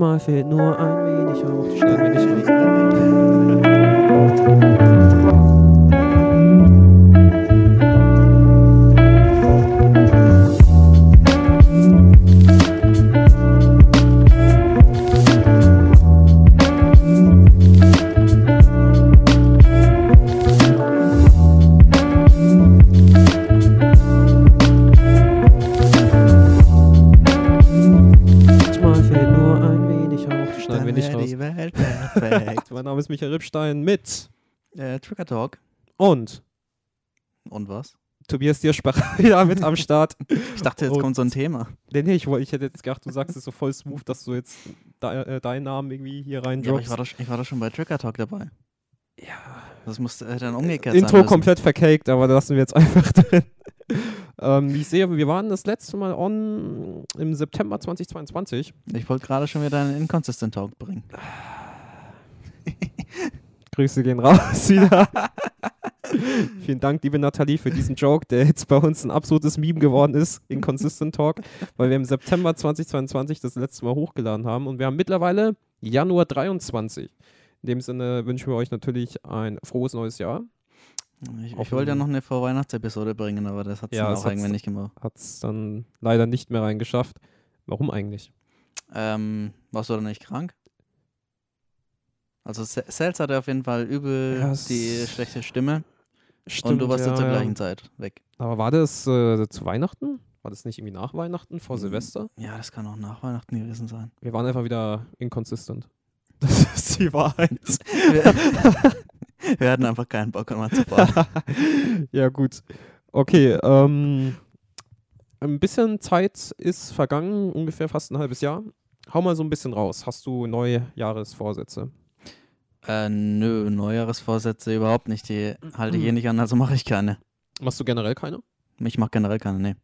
Manchmal fehlt nur ein wenig auf. Schneiden wir nicht raus. Ist Michael Rippstein mit äh, Trigger Talk. und Und was? Tobias Dierspach wieder mit am Start. Ich dachte, jetzt Und- kommt so ein Thema. Nee, nee, ich, ich hätte jetzt gedacht, du sagst es so voll smooth, dass du jetzt de, äh, deinen Namen irgendwie hier rein Ja, ich war, doch, ich war doch schon bei Trigger Talk dabei. Ja. Das musste äh, dann umgekehrt sein. Intro müssen. komplett vercaked, aber das lassen wir jetzt einfach drin. ähm, ich sehe, wir waren das letzte Mal on im September 2022. Ich wollte gerade schon wieder einen Inconsistent Talk bringen. Grüße gehen raus wieder. Vielen Dank, liebe Nathalie, für diesen Joke, der jetzt bei uns ein absolutes Meme geworden ist, Inconsistent Talk, weil wir im September 2022 das letzte Mal hochgeladen haben und wir haben mittlerweile Januar 23. In dem Sinne wünschen wir euch natürlich ein frohes neues Jahr. Ich, ich wollte ja noch eine Vorweihnachtsepisode bringen, aber das hat es Ja, dann auch irgendwann nicht gemacht. Hat es dann leider nicht mehr reingeschafft. Warum eigentlich? Ähm, warst du da nicht krank? Also Sels hatte auf jeden Fall übel Ja, die schlechte Stimme Stimmt, und du warst ja, zur gleichen Zeit weg. Aber war das äh, zu Weihnachten? War das nicht irgendwie nach Weihnachten, vor Mhm. Silvester? Ja, das kann auch nach Weihnachten gewesen sein. Wir waren einfach wieder inconsistent. Das ist die Wahrheit. Wir, wir hatten einfach keinen Bock, mal zu fahren. ja, gut. Okay, ähm, ein bisschen Zeit ist vergangen, ungefähr fast ein halbes Jahr. Hau mal so ein bisschen raus. Hast du neue Jahresvorsätze? Äh, nö, Neujahresvorsätze überhaupt nicht. Die halte ich eh nicht an, also mache ich keine. Machst du generell keine? Ich mache generell keine, nee.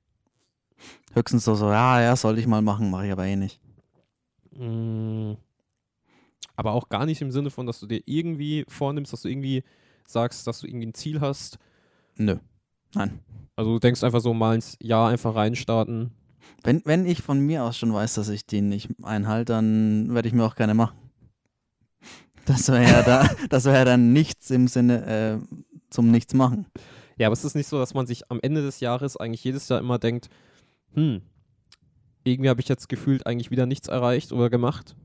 Höchstens so, so, ja, ja, sollte ich mal machen, mache ich aber eh nicht. Mm, Aber auch gar nicht im Sinne von, dass du dir irgendwie vornimmst, dass du irgendwie sagst, dass du irgendwie ein Ziel hast. Nö. Nein. Also du denkst einfach so mal ins Jahr einfach reinstarten. Wenn, wenn ich von mir aus schon weiß, dass ich den nicht einhalte, dann werde ich mir auch keine machen. Das wäre ja, da, das wär ja dann nichts im Sinne äh, zum Nichts machen. Ja, aber es ist nicht so, dass man sich am Ende des Jahres eigentlich jedes Jahr immer denkt, hm, irgendwie habe ich jetzt gefühlt eigentlich wieder nichts erreicht oder gemacht.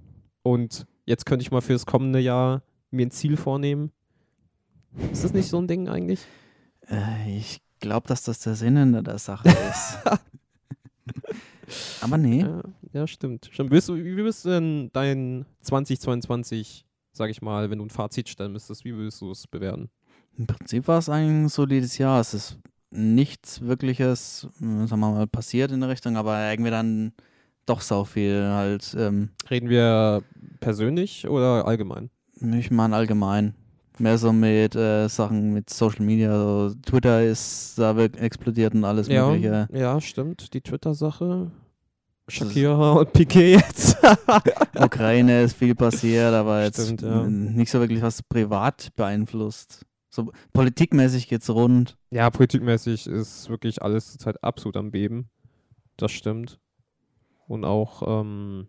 Und jetzt könnte ich mal für das kommende Jahr mir ein Ziel vornehmen. Ist das nicht so ein Ding eigentlich? Äh, ich glaube, dass das der Sinn hinter der Sache ist. aber nee. Ja, ja stimmt. stimmt. Wie würdest du denn dein 2022, sag ich mal, wenn du ein Fazit stellen müsstest, wie würdest du es bewerten? Im Prinzip war es ein solides Jahr. Es ist nichts Wirkliches, äh, sagen wir mal, passiert in der Richtung, aber irgendwie dann doch sau viel halt. Ähm, Reden wir persönlich oder allgemein? ich meine allgemein. Mehr so mit äh, Sachen mit Social Media. So Twitter ist da explodiert und alles Ja, Mögliche. ja, stimmt. Die Twitter-Sache. Shakira und Piquet jetzt. Ukraine ist viel passiert, aber jetzt Stimmt, ja. nicht so wirklich was privat beeinflusst. So politikmäßig geht's rund. ja, politikmäßig ist wirklich alles zurzeit absolut am Beben. Das stimmt. Und auch, ähm,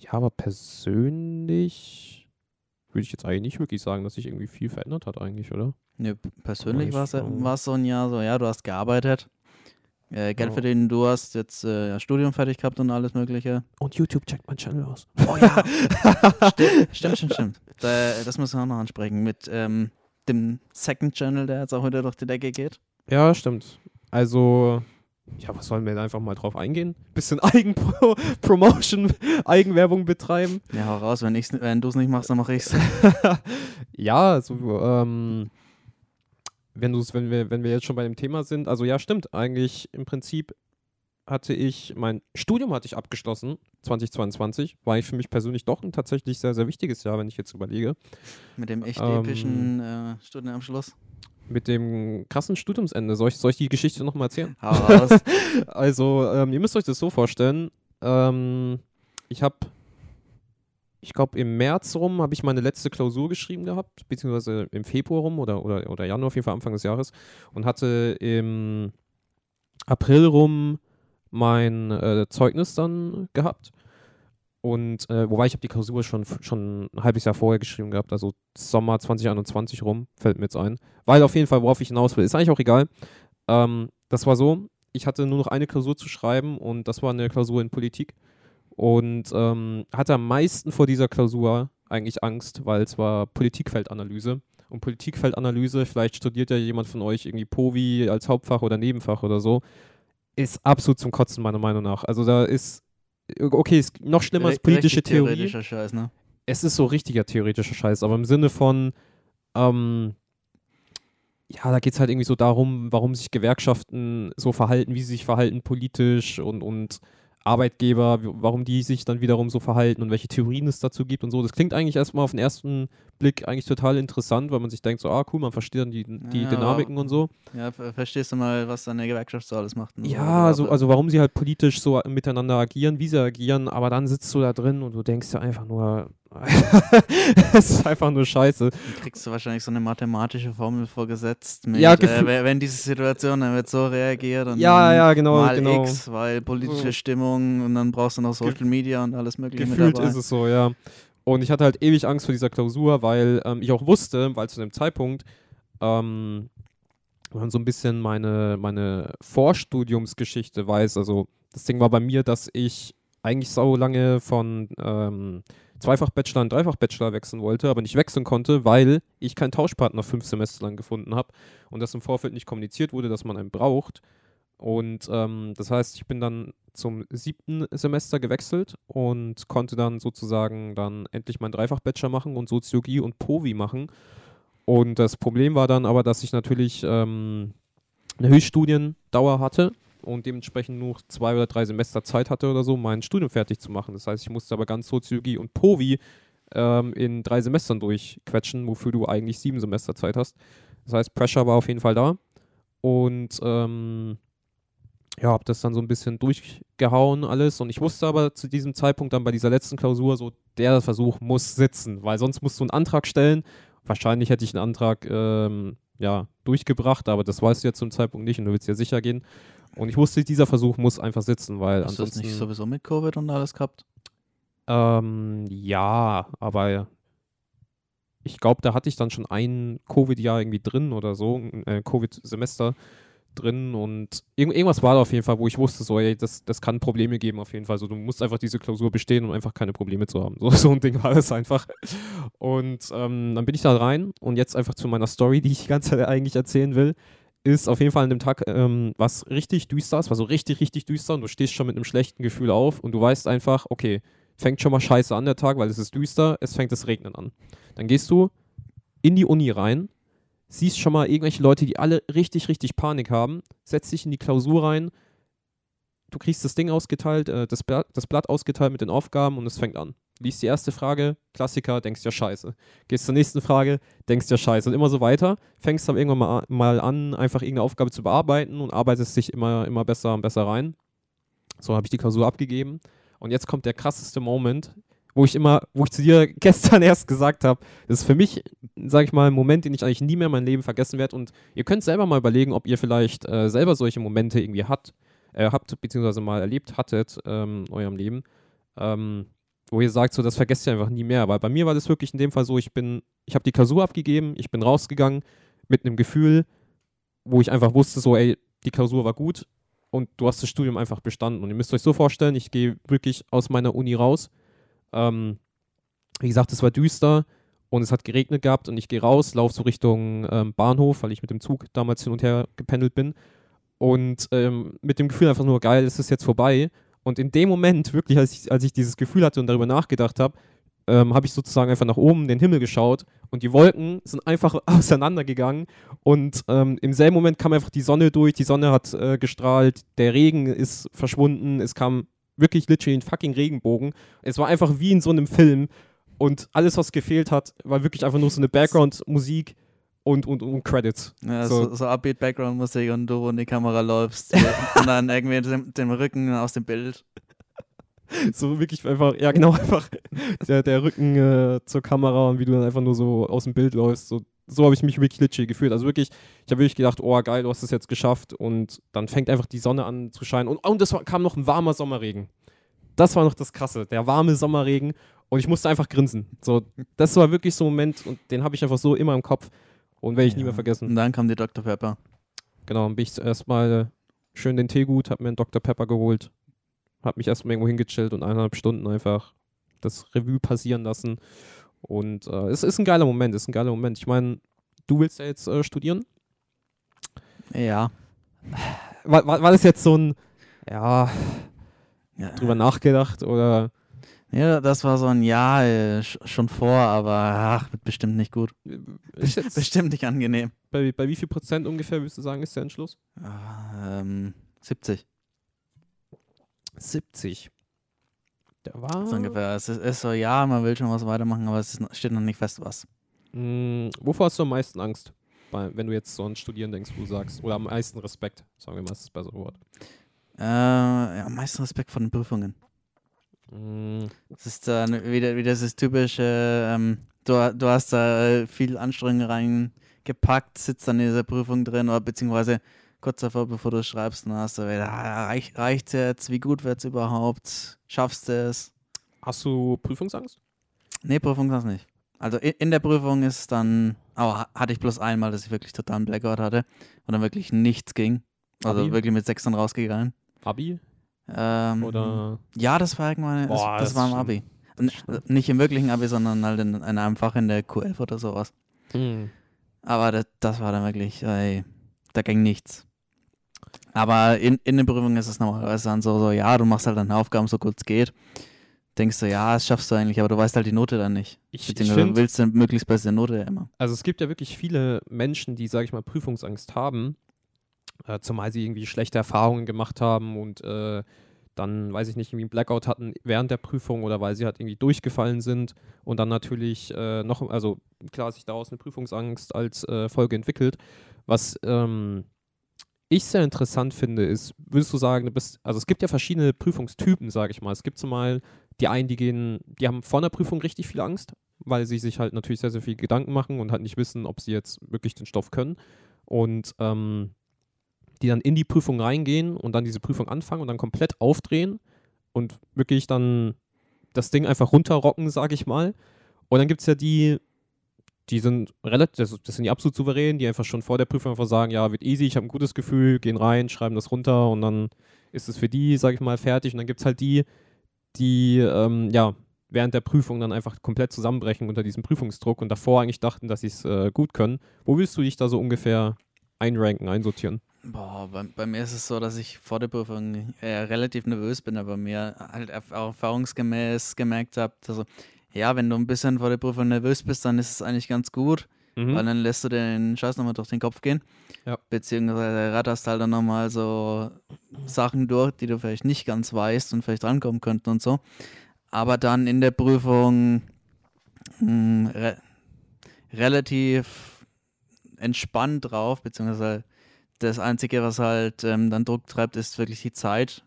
ja, aber persönlich würde ich jetzt eigentlich nicht wirklich sagen, dass sich irgendwie viel verändert hat eigentlich, oder? P- persönlich ich war es so ein Jahr so, ja, du hast gearbeitet, äh, Geld Ja. verdienen, du hast jetzt äh, Studium fertig gehabt und alles Mögliche. Und YouTube checkt mein Channel aus. Oh ja, stimmt, stimmt, stimmt. stimmt. Da, das müssen wir auch noch ansprechen mit ähm, dem Second Channel, der jetzt auch wieder durch die Decke geht. Ja, stimmt. Also, ja, was sollen wir denn einfach mal drauf eingehen? Bisschen Eigenpromotion, Eigenwerbung betreiben. Ja, hau raus, wenn, wenn du es nicht machst, dann mache ich's. ja, also, ähm, wenn, du's, wenn, wir, wenn wir jetzt schon bei dem Thema sind, also ja, stimmt, eigentlich im Prinzip hatte ich, mein Studium hatte ich abgeschlossen, 2022, war ich für mich persönlich doch ein tatsächlich sehr, sehr wichtiges Jahr, wenn ich jetzt überlege. Mit dem echt Ähm, epischen äh, Studienabschluss. Mit dem krassen Studiumsende. Soll ich, soll ich die Geschichte nochmal erzählen? Also, ähm, ihr müsst euch das so vorstellen. Ähm, ich habe, ich glaube, im März rum habe ich meine letzte Klausur geschrieben gehabt, beziehungsweise im Februar rum oder, oder, oder Januar auf jeden Fall Anfang des Jahres und hatte im April rum mein äh, Zeugnis dann gehabt. Und äh, wobei ich habe die Klausur schon, schon ein halbes Jahr vorher geschrieben gehabt, also Sommer 2021 rum, fällt mir jetzt ein. Weil auf jeden Fall, worauf ich hinaus will, ist eigentlich auch egal. Ähm, das war so, ich hatte nur noch eine Klausur zu schreiben und das war eine Klausur in Politik. Und ähm, hatte am meisten vor dieser Klausur eigentlich Angst, weil es war Politikfeldanalyse. Und Politikfeldanalyse, vielleicht studiert ja jemand von euch irgendwie POVI als Hauptfach oder Nebenfach oder so, ist absolut zum Kotzen, meiner Meinung nach. Also da ist okay, ist noch schlimmer als politische Theorie. Theoretischer Scheiß, ne? Es ist so richtiger theoretischer Scheiß, aber im Sinne von, ähm, ja, da geht es halt irgendwie so darum, warum sich Gewerkschaften so verhalten, wie sie sich verhalten politisch und, und Arbeitgeber, warum die sich dann wiederum so verhalten und welche Theorien es dazu gibt und so. Das klingt eigentlich erstmal auf den ersten Blick eigentlich total interessant, weil man sich denkt, so, ah, cool, man versteht dann die, die ja, Dynamiken und so. Ja, verstehst du mal, was eine Gewerkschaft so alles macht? ja, also, also warum sie halt politisch so miteinander agieren, wie sie agieren, aber dann sitzt du da drin und du denkst ja einfach nur, es ist einfach nur scheiße. Dann kriegst du wahrscheinlich so eine mathematische Formel vorgesetzt. Mit, ja, äh, wenn diese Situation dann wird so reagiert und ja, ja, genau, mal genau. X, weil politische Stimmung und dann brauchst du noch Social Media und alles mögliche Gefühlt ist es so, ja. Und ich hatte halt ewig Angst vor dieser Klausur, weil ähm, ich auch wusste, weil zu dem Zeitpunkt ähm, man so ein bisschen meine, meine Vorstudiumsgeschichte weiß. Also das Ding war bei mir, dass ich eigentlich so lange von ähm, Zweifach-Bachelor und Dreifach-Bachelor wechseln wollte, aber nicht wechseln konnte, weil ich keinen Tauschpartner fünf Semester lang gefunden habe und das im Vorfeld nicht kommuniziert wurde, dass man einen braucht. Und ähm, das heißt, ich bin dann zum siebten Semester gewechselt und konnte dann sozusagen dann endlich meinen Dreifach-Bachelor machen und Soziologie und POVI machen. Und das Problem war dann aber, dass ich natürlich ähm, eine Höchststudiendauer hatte und dementsprechend nur zwei oder drei Semester Zeit hatte oder so, mein Studium fertig zu machen. Das heißt, ich musste aber ganz Soziologie und POVI ähm, in drei Semestern durchquetschen, wofür du eigentlich sieben Semester Zeit hast. Das heißt, Pressure war auf jeden Fall da. Und ähm, ja, habe das dann so ein bisschen durchgehauen alles. Und ich wusste aber zu diesem Zeitpunkt dann bei dieser letzten Klausur so, der Versuch muss sitzen, weil sonst musst du einen Antrag stellen. Wahrscheinlich hätte ich einen Antrag ähm, ja, durchgebracht, aber das weißt du ja zum Zeitpunkt nicht und du willst ja sicher gehen. Und ich wusste, dieser Versuch muss einfach sitzen, weil Hast ansonsten... Hast du das nicht sowieso mit Covid und alles gehabt? Ähm, ja, aber ich glaube, da hatte ich dann schon ein Covid-Jahr irgendwie drin oder so, ein äh, Covid-Semester drin und irg irgendwas war da auf jeden Fall, wo ich wusste, so, ey, das, das kann Probleme geben auf jeden Fall. So, du musst einfach diese Klausur bestehen, um einfach keine Probleme zu haben. So, so ein Ding war es einfach. Und ähm, dann bin ich da rein und jetzt einfach zu meiner Story, die ich die ganze Zeit eigentlich erzählen will ist auf jeden Fall an dem Tag ähm, was richtig düster, es war so richtig, richtig düster und du stehst schon mit einem schlechten Gefühl auf und du weißt einfach, okay, fängt schon mal scheiße an der Tag, weil es ist düster, es fängt das Regnen an. Dann gehst du in die Uni rein, siehst schon mal irgendwelche Leute, die alle richtig, richtig Panik haben, setzt dich in die Klausur rein, du kriegst das Ding ausgeteilt, äh, das, Blatt, das Blatt ausgeteilt mit den Aufgaben und es fängt an liest die erste Frage, Klassiker, denkst ja scheiße. Gehst zur nächsten Frage, denkst ja scheiße. Und immer so weiter. Fängst dann irgendwann mal, an, einfach irgendeine Aufgabe zu bearbeiten und arbeitest dich immer, immer besser und besser rein. So habe ich die Klausur abgegeben. Und jetzt kommt der krasseste Moment, wo ich immer, wo ich zu dir gestern erst gesagt habe, das ist für mich, sage ich mal, ein Moment, den ich eigentlich nie mehr in meinem Leben vergessen werde. Und ihr könnt selber mal überlegen, ob ihr vielleicht äh, selber solche Momente irgendwie hat, äh, habt, beziehungsweise mal erlebt hattet ähm, in eurem Leben. Ähm, wo ihr sagt, so, das vergesst ihr einfach nie mehr. Weil bei mir war das wirklich in dem Fall so, ich bin, ich habe die Klausur abgegeben, ich bin rausgegangen mit einem Gefühl, wo ich einfach wusste, so, ey, die Klausur war gut und du hast das Studium einfach bestanden. Und ihr müsst euch so vorstellen, ich gehe wirklich aus meiner Uni raus. Ähm, wie gesagt, es war düster und es hat geregnet gehabt und ich gehe raus, laufe so Richtung ähm, Bahnhof, weil ich mit dem Zug damals hin und her gependelt bin. Und ähm, mit dem Gefühl einfach nur, geil, es ist jetzt vorbei. Und in dem Moment, wirklich, als ich, als ich dieses Gefühl hatte und darüber nachgedacht habe, ähm, habe ich sozusagen einfach nach oben in den Himmel geschaut und die Wolken sind einfach auseinandergegangen und ähm, im selben Moment kam einfach die Sonne durch, die Sonne hat äh, gestrahlt, der Regen ist verschwunden, es kam wirklich literally ein fucking Regenbogen. Es war einfach wie in so einem Film und alles, was gefehlt hat, war wirklich einfach nur so eine Background-Musik und, und, und Credits. Ja, so, so, so Upbeat-Background-Musik und du in die Kamera läufst und dann irgendwie den, den Rücken aus dem Bild. So wirklich einfach, ja genau, einfach der, der Rücken äh, zur Kamera und wie du dann einfach nur so aus dem Bild läufst. So, so habe ich mich wirklich literally gefühlt. Also wirklich, ich habe wirklich gedacht, oh geil, du hast es jetzt geschafft und dann fängt einfach die Sonne an zu scheinen und, und es kam noch ein warmer Sommerregen. das war noch das Krasse. Der warme Sommerregen und ich musste einfach grinsen. So, das war wirklich so ein Moment und den habe ich einfach so immer im Kopf und werde ich nie mehr vergessen. Und dann kam die Dr. Pepper. Genau, dann bin ich zuerst mal schön den Tee gut, habe mir einen Dr. Pepper geholt, habe mich erstmal irgendwo hingechillt und eineinhalb Stunden einfach das Revue passieren lassen. Und äh, es ist ein geiler Moment, es ist ein geiler Moment. Ich meine, du willst ja jetzt äh, studieren. Ja. War, war, war das jetzt so ein, ja, ja. drüber nachgedacht oder Ja, das war so ein Ja äh, sch- schon vor, aber ach, wird bestimmt nicht gut. ist jetzt Bestimmt nicht angenehm. bei, bei wie viel Prozent ungefähr, würdest du sagen, ist der Entschluss? Ah, Ähm, 70 70. Der war. so ungefähr. Es ist, ist so, ja, man will schon was weitermachen, aber es ist, steht noch nicht fest, was. Mh, wovor hast du am meisten Angst, bei, wenn du jetzt so an Studieren denkst, wo du sagst? Oder am meisten Respekt, sagen wir mal, ist das bessere Wort. Äh, ja, am meisten Respekt vor den Prüfungen. Mh, Es ist dann wieder, wieder das typische, ähm, du, du hast da äh, viel Anstrengung reingepackt, sitzt dann in dieser Prüfung drin oder beziehungsweise kurz davor, bevor du schreibst, dann hast du wieder, ah, reich, reicht's jetzt, wie gut wird's überhaupt, schaffst du es? hast du Prüfungsangst? Nee, Prüfung das nicht. Also in, in der Prüfung ist es dann, aber ha- hatte ich bloß einmal, dass ich wirklich totalen Blackout hatte und dann wirklich nichts ging. Also Abi? wirklich mit sechs dann rausgegangen. Abi? Ähm, Oder. Ja, das war irgendwann, das, Boah, das, das war im Abi. Das nicht im wirklichen Abi, sondern halt in, in einem Fach in der Q11 oder sowas. Mh. Aber das, das war dann wirklich, ey, da ging nichts. Aber in, in den Prüfungen ist es normalerweise dann so, so, ja, du machst halt deine Aufgaben so gut es geht. Denkst du, ja, das schaffst du eigentlich, aber du weißt halt die Note dann nicht. Ich, ich finde, willst du möglichst beste Note immer. also es gibt ja wirklich viele Menschen, die, sage ich mal, Prüfungsangst haben, äh, zumal sie irgendwie schlechte Erfahrungen gemacht haben und äh, dann, weiß ich nicht, irgendwie einen Blackout hatten während der Prüfung oder weil sie halt irgendwie durchgefallen sind und dann natürlich äh, noch, also klar, sich daraus eine Prüfungsangst als äh, Folge entwickelt. Was ähm, ich sehr interessant finde, ist, würdest du sagen, du bist, also es gibt ja verschiedene Prüfungstypen, sage ich mal. Es gibt zumal die einen, die gehen, die haben vor einer Prüfung richtig viel Angst, weil sie sich halt natürlich sehr, sehr viel Gedanken machen und halt nicht wissen, ob sie jetzt wirklich den Stoff können. Und ähm, die dann in die Prüfung reingehen und dann diese Prüfung anfangen und dann komplett aufdrehen und wirklich dann das Ding einfach runterrocken, sage ich mal. Und dann gibt es ja die, die sind relativ, das, sind die absolut souverän, die einfach schon vor der Prüfung einfach sagen, ja, wird easy, ich habe ein gutes Gefühl, gehen rein, schreiben das runter und dann ist es für die, sage ich mal, fertig. Und dann gibt es halt die, die, ähm, ja, während der Prüfung dann einfach komplett zusammenbrechen unter diesem Prüfungsdruck und davor eigentlich dachten, dass sie es äh, gut können. Wo willst du dich da so ungefähr einranken, einsortieren? Boah, bei, bei mir ist es so, dass ich vor der Prüfung äh, relativ nervös bin, aber mir halt erfahrungsgemäß gemerkt habe, also, ja, wenn du ein bisschen vor der Prüfung nervös bist, dann ist es eigentlich ganz gut, Mhm. weil dann lässt du den Scheiß nochmal durch den Kopf gehen. Ja. Beziehungsweise ratterst halt dann nochmal so Sachen durch, die du vielleicht nicht ganz weißt und vielleicht rankommen könnten und so. Aber dann in der Prüfung mh, re relativ entspannt drauf, beziehungsweise das Einzige, was halt ähm, dann Druck treibt, ist wirklich die Zeit.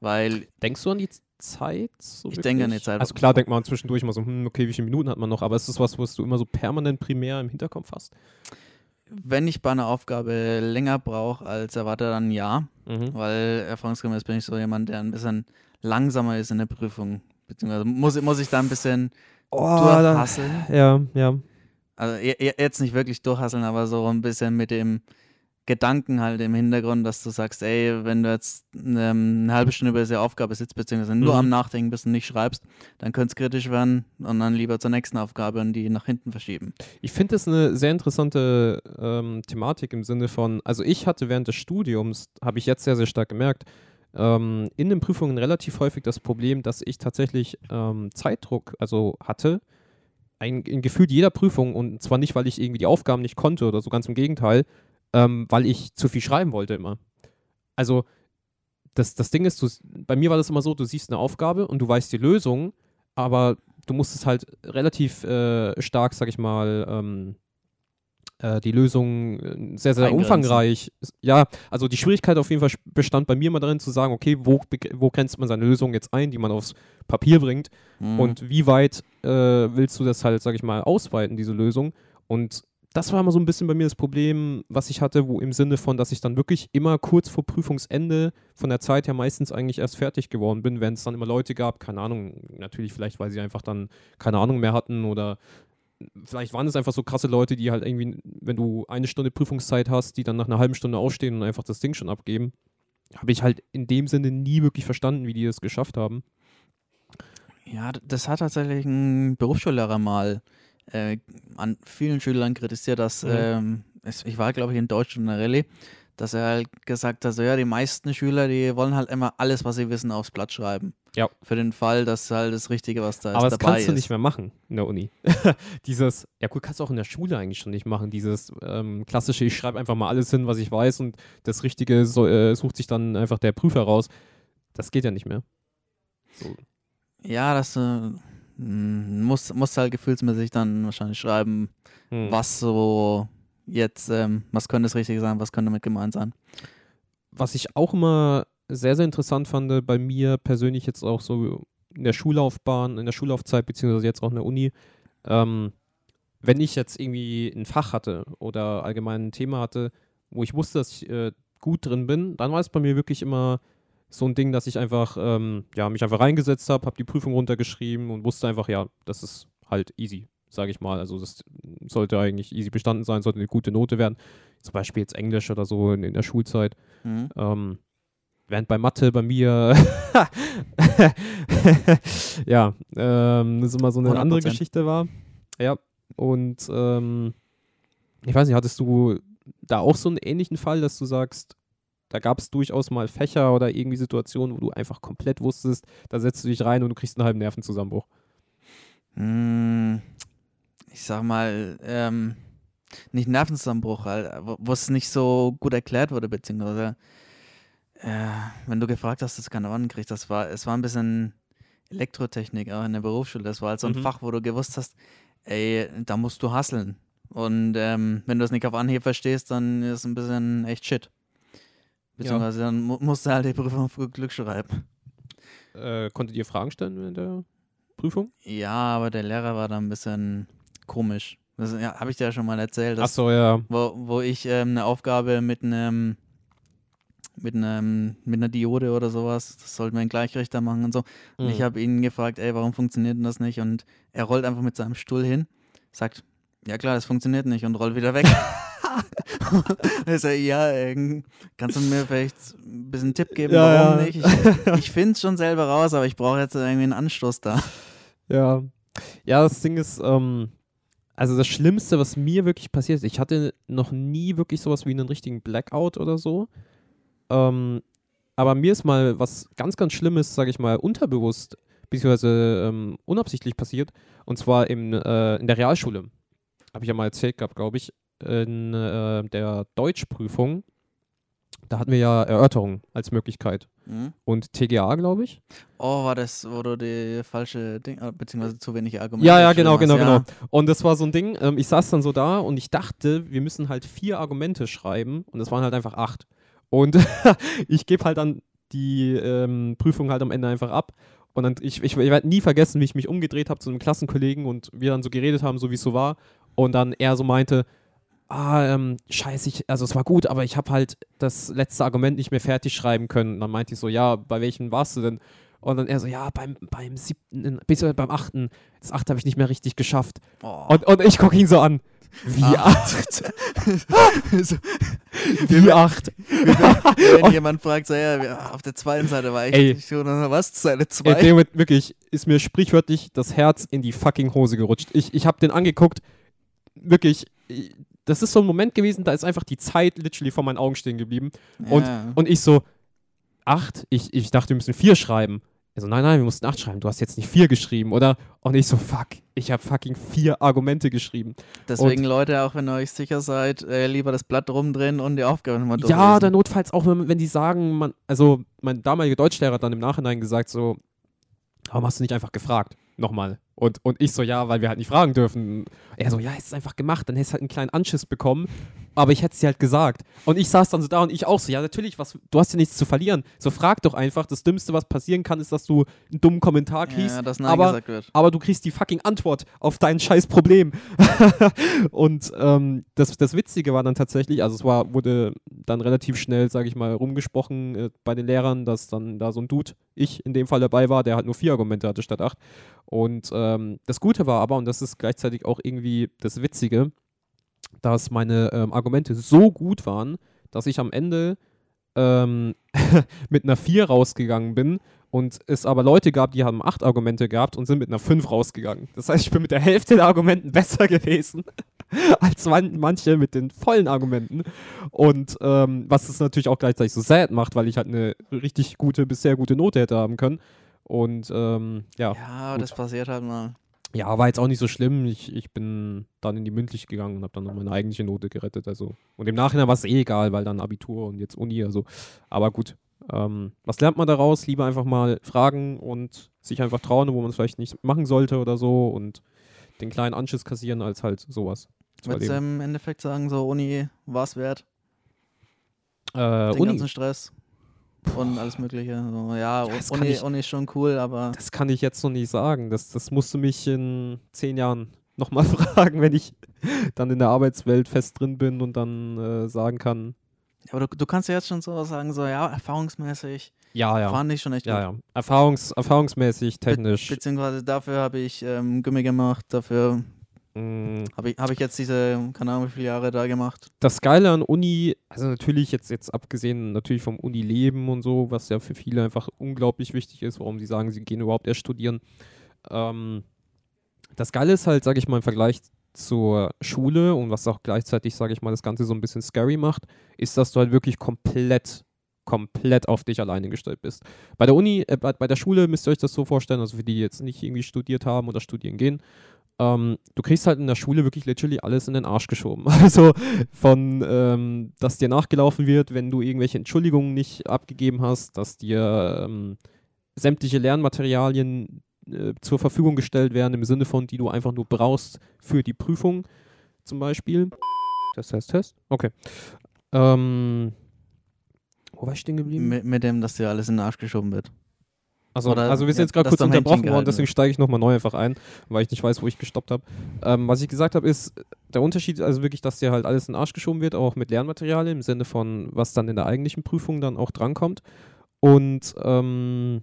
Weil Denkst du an die Zeit? So Ich denke an die wirklich? Zeit. Also klar denkt man zwischendurch mal so, hm, okay, wie viele Minuten hat man noch? Aber ist das was, was du immer so permanent primär im Hinterkopf hast? wenn ich bei einer Aufgabe länger brauche als erwartet, dann ja. Mhm. Weil erfahrungsgemäß bin ich so jemand, der ein bisschen langsamer ist in der Prüfung. Beziehungsweise muss, muss ich da ein bisschen Oh, da, durchhasseln. ja, ja. Also je- je- jetzt nicht wirklich durchhasseln, aber so ein bisschen mit dem Gedanken halt im Hintergrund, dass du sagst, ey, wenn du jetzt ähm, eine halbe Stunde über diese Aufgabe sitzt, beziehungsweise nur Mhm. am Nachdenken bist und nicht schreibst, dann könnte es kritisch werden und dann lieber zur nächsten Aufgabe und die nach hinten verschieben. Ich finde das eine sehr interessante ähm, Thematik im Sinne von, also ich hatte während des Studiums, habe ich jetzt sehr, sehr stark gemerkt, ähm, in den Prüfungen relativ häufig das Problem, dass ich tatsächlich ähm, Zeitdruck also hatte, ein, in gefühlt jeder Prüfung und zwar nicht, weil ich irgendwie die Aufgaben nicht konnte oder so, ganz im Gegenteil, ähm, weil ich zu viel schreiben wollte immer. Also das, das Ding ist, du, bei mir war das immer so, du siehst eine Aufgabe und du weißt die Lösung, aber du musst es halt relativ äh, stark, sag ich mal, ähm, äh, die Lösung äh, sehr, sehr umfangreich. Ja, also die Schwierigkeit auf jeden Fall bestand bei mir mal darin zu sagen, okay, wo, wo grenzt man seine Lösung jetzt ein, die man aufs Papier bringt Mhm. und wie weit äh, willst du das halt, sag ich mal, ausweiten, diese Lösung? Und das war immer so ein bisschen bei mir das Problem, was ich hatte, wo im Sinne von, dass ich dann wirklich immer kurz vor Prüfungsende von der Zeit her meistens eigentlich erst fertig geworden bin, wenn es dann immer Leute gab, keine Ahnung, natürlich vielleicht, weil sie einfach dann keine Ahnung mehr hatten oder vielleicht waren es einfach so krasse Leute, die halt irgendwie, wenn du eine Stunde Prüfungszeit hast, die dann nach einer halben Stunde ausstehen und einfach das Ding schon abgeben. Habe ich halt in dem Sinne nie wirklich verstanden, wie die das geschafft haben. Ja, das hat tatsächlich ein Berufsschullehrer mal äh, an vielen Schülern kritisiert, dass, mhm. ähm, es, ich war glaube ich in Deutschland in der Rallye, dass er halt gesagt hat, so ja, die meisten Schüler, die wollen halt immer alles, was sie wissen, aufs Blatt schreiben. Ja. Für den Fall, dass halt das Richtige, was da ist, Aber das kannst ist. du nicht mehr machen in der Uni. dieses, ja gut, kannst du auch in der Schule eigentlich schon nicht machen. Dieses ähm, klassische, ich schreibe einfach mal alles hin, was ich weiß und das Richtige so, äh, sucht sich dann einfach der Prüfer raus. Das geht ja nicht mehr. So. Ja, das äh, muss, muss halt gefühlsmäßig dann wahrscheinlich schreiben, hm. was so jetzt, ähm, was könnte das Richtige sein, was könnte damit gemeint sein. Was ich auch immer sehr, sehr interessant fand, bei mir persönlich jetzt auch so in der Schullaufbahn, in der Schullaufzeit, beziehungsweise jetzt auch in der Uni, ähm, wenn ich jetzt irgendwie ein Fach hatte oder allgemein ein Thema hatte, wo ich wusste, dass ich äh, gut drin bin, dann war es bei mir wirklich immer so ein Ding, dass ich einfach, ähm, ja, mich einfach reingesetzt habe, habe die Prüfung runtergeschrieben und wusste einfach, ja, das ist halt easy, sage ich mal. Also das sollte eigentlich easy bestanden sein, sollte eine gute Note werden. Zum Beispiel jetzt Englisch oder so in, in der Schulzeit. Mhm. Ähm, während bei Mathe bei mir ja, ähm, das immer so eine 100%. andere Geschichte war. Ja, und ähm, ich weiß nicht, hattest du da auch so einen ähnlichen Fall, dass du sagst, da gab es durchaus mal Fächer oder irgendwie Situationen, wo du einfach komplett wusstest, da setzt du dich rein und du kriegst einen halben Nervenzusammenbruch. Hm, ich sag mal, ähm, nicht Nervenzusammenbruch, wo es nicht so gut erklärt wurde, beziehungsweise äh, wenn du gefragt hast, dass du keine Ahnung kriegst, das war, es war ein bisschen Elektrotechnik auch in der Berufsschule. Das war halt so ein mhm. Fach, wo du gewusst hast, ey, da musst du hasseln. Und ähm, wenn du es nicht auf Anhieb verstehst, dann ist es ein bisschen echt shit. Beziehungsweise ja. dann mu musst du halt die Prüfung für Glück schreiben. Äh, konntet ihr Fragen stellen in der Prüfung? Ja, aber der Lehrer war da ein bisschen komisch. Das ja, habe ich dir ja schon mal erzählt. Dass, Ach so, ja. Wo, wo ich ähm, eine Aufgabe mit einem mit, einem, mit einer Diode oder sowas, das sollten wir in Gleichrichter machen und so. Und mhm. ich habe ihn gefragt, ey, warum funktioniert denn das nicht? Und er rollt einfach mit seinem Stuhl hin, sagt, ja klar, das funktioniert nicht und rollt wieder weg. ich sage, ja, äh, kannst du mir vielleicht ein bisschen Tipp geben, ja, warum ja. nicht? Ich, ich finde es schon selber raus, aber ich brauche jetzt irgendwie einen Anstoß da. Ja. Ja, das Ding ist, ähm, also das Schlimmste, was mir wirklich passiert ist, ich hatte noch nie wirklich sowas wie einen richtigen Blackout oder so. Ähm, aber mir ist mal was ganz, ganz Schlimmes, sage ich mal, unterbewusst, beziehungsweise ähm, unabsichtlich passiert. Und zwar im, äh, in der Realschule. Habe ich ja mal erzählt gehabt, glaube ich in äh, der Deutschprüfung, da hatten wir ja Erörterung als Möglichkeit. Mhm. Und TGA, glaube ich. Oh, war das, wo du die falsche Ding, äh, beziehungsweise zu wenige Argumente Ja, ja, genau, genau, ja. genau. Und das war so ein Ding, ähm, ich saß dann so da und ich dachte, wir müssen halt vier Argumente schreiben und es waren halt einfach acht. Und ich gebe halt dann die ähm, Prüfung halt am Ende einfach ab. Und dann, ich, ich, ich werde nie vergessen, wie ich mich umgedreht habe zu einem Klassenkollegen und wir dann so geredet haben, so wie es so war. Und dann er so meinte, ah, ähm, scheiße, ich, also es war gut, aber ich habe halt das letzte Argument nicht mehr fertig schreiben können. Und dann meinte ich so, ja, bei welchem warst du denn? Und dann er so, ja, beim, beim siebten, bis beim achten. Das achte habe ich nicht mehr richtig geschafft. Oh. Und, und ich gucke ihn so an. Wie acht? Wie acht? Wenn, wenn jemand fragt, so, ja, auf der zweiten Seite war ich Ey, schon, was? Seite zwei? Ey, wirklich, ist mir sprichwörtlich das Herz in die fucking Hose gerutscht. Ich, ich habe den angeguckt, wirklich, das ist so ein Moment gewesen, da ist einfach die Zeit literally vor meinen Augen stehen geblieben. Ja. Und, und ich so, acht? Ich, ich dachte, wir müssen vier schreiben. Er so, nein, nein, wir mussten acht schreiben. Du hast jetzt nicht vier geschrieben, oder? Und ich so, fuck, ich habe fucking vier Argumente geschrieben. Deswegen, und, Leute, auch wenn ihr euch sicher seid, äh, lieber das Blatt rumdrehen und die Aufgabe nochmal durchlesen. Ja, oder notfalls auch, wenn, wenn die sagen, man, also mein damaliger Deutschlehrer hat dann im Nachhinein gesagt so, warum hast du nicht einfach gefragt? Nochmal. Und, und ich so, ja, weil wir halt nicht fragen dürfen. Er so, ja, es ist einfach gemacht. Dann hättest du halt einen kleinen Anschiss bekommen. Aber ich hätte es dir halt gesagt. Und ich saß dann so da und ich auch so, ja, natürlich, was, du hast ja nichts zu verlieren. So frag doch einfach. Das Dümmste, was passieren kann, ist, dass du einen dummen Kommentar kriegst. Ja, dass Nein aber, gesagt wird. aber du kriegst die fucking Antwort auf dein scheiß Problem. und ähm, das, das Witzige war dann tatsächlich, also es war, wurde dann relativ schnell, sage ich mal, rumgesprochen äh, bei den Lehrern, dass dann da so ein Dude, ich in dem Fall dabei war, der halt nur vier Argumente hatte statt acht. Und ähm, das Gute war aber, und das ist gleichzeitig auch irgendwie das Witzige, dass meine ähm, Argumente so gut waren, dass ich am Ende ähm, mit einer 4 rausgegangen bin und es aber Leute gab, die haben 8 Argumente gehabt und sind mit einer 5 rausgegangen. Das heißt, ich bin mit der Hälfte der Argumenten besser gewesen als man, manche mit den vollen Argumenten. Und ähm, was es natürlich auch gleichzeitig so sad macht, weil ich halt eine richtig gute bis sehr gute Note hätte haben können. Und ähm, ja. Ja, gut. das passiert halt mal. Ja, war jetzt auch nicht so schlimm. Ich, ich bin dann in die mündlich gegangen und habe dann noch meine eigentliche Note gerettet. Also. Und im Nachhinein war es eh egal, weil dann Abitur und jetzt Uni. Also. Aber gut. Ähm, was lernt man daraus? Lieber einfach mal fragen und sich einfach trauen, wo man es vielleicht nicht machen sollte oder so und den kleinen Anschiss kassieren, als halt sowas. Würdest du im Endeffekt sagen, so Uni war es wert? Äh, Den Uni. ganzen Stress und alles Mögliche. So, ja, Das Uni, ich- Uni ist schon cool, aber Das kann ich jetzt noch nicht sagen. Das, das musst du mich in zehn Jahren nochmal fragen, wenn ich dann in der Arbeitswelt fest drin bin und dann äh, sagen kann, aber du, du kannst ja jetzt schon so sagen, so ja, erfahrungsmäßig ja, ja. fand ich schon echt Ja, gut. ja. Erfahrungs, erfahrungsmäßig, technisch. Be beziehungsweise dafür habe ich ähm, Gummi gemacht, dafür habe ich, hab ich jetzt diese, keine Ahnung, wie viele Jahre da gemacht. das Geile an Uni, also natürlich jetzt, jetzt abgesehen natürlich vom Unileben und so, was ja für viele einfach unglaublich wichtig ist, warum sie sagen, sie gehen überhaupt erst studieren. Ähm, das Geile ist halt, sage ich mal, im Vergleich zur Schule und was auch gleichzeitig, sage ich mal, das Ganze so ein bisschen scary macht, ist, dass du halt wirklich komplett, komplett auf dich alleine gestellt bist. Bei der Uni, äh, bei, bei der Schule müsst ihr euch das so vorstellen, also für die, die jetzt nicht irgendwie studiert haben oder studieren gehen, ähm, du kriegst halt in der Schule wirklich literally alles in den Arsch geschoben. Also von, ähm, dass dir nachgelaufen wird, wenn du irgendwelche Entschuldigungen nicht abgegeben hast, dass dir ähm, sämtliche Lernmaterialien äh, zur Verfügung gestellt werden, im Sinne von, die du einfach nur brauchst für die Prüfung zum Beispiel. Test, Test, Test. Okay. Ähm, wo war ich stehen geblieben? Mit, mit dem, dass dir alles in den Arsch geschoben wird. Also, Oder- also wir sind ja, jetzt gerade kurz unterbrochen worden, deswegen steige ich nochmal neu einfach ein, weil ich nicht weiß, wo ich gestoppt habe. Ähm, was ich gesagt habe, ist, der Unterschied, also wirklich, dass dir halt alles in den Arsch geschoben wird, auch mit Lernmaterialien, im Sinne von, was dann in der eigentlichen Prüfung dann auch drankommt. Und, ähm,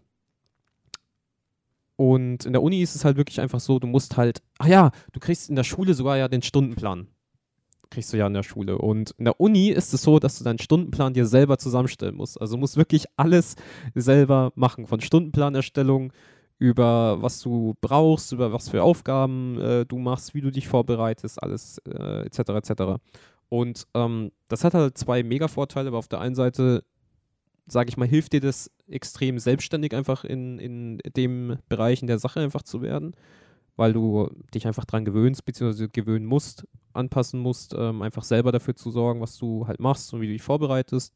und in der Uni ist es halt wirklich einfach so, du musst halt, ah ja, du kriegst in der Schule sogar ja den Stundenplan. Kriegst du ja in der Schule. Und in der Uni ist es so, dass du deinen Stundenplan dir selber zusammenstellen musst. Also musst wirklich alles selber machen. Von Stundenplanerstellung über was du brauchst, über was für Aufgaben äh, du machst, wie du dich vorbereitest, alles äh, etc. etc. Und ähm, das hat halt zwei Mega-Vorteile, aber auf der einen Seite, sage ich mal, hilft dir das extrem selbstständig einfach in, in dem Bereich in der Sache einfach zu werden, weil du dich einfach dran gewöhnst, beziehungsweise gewöhnen musst, anpassen musst, ähm, einfach selber dafür zu sorgen, was du halt machst und wie du dich vorbereitest.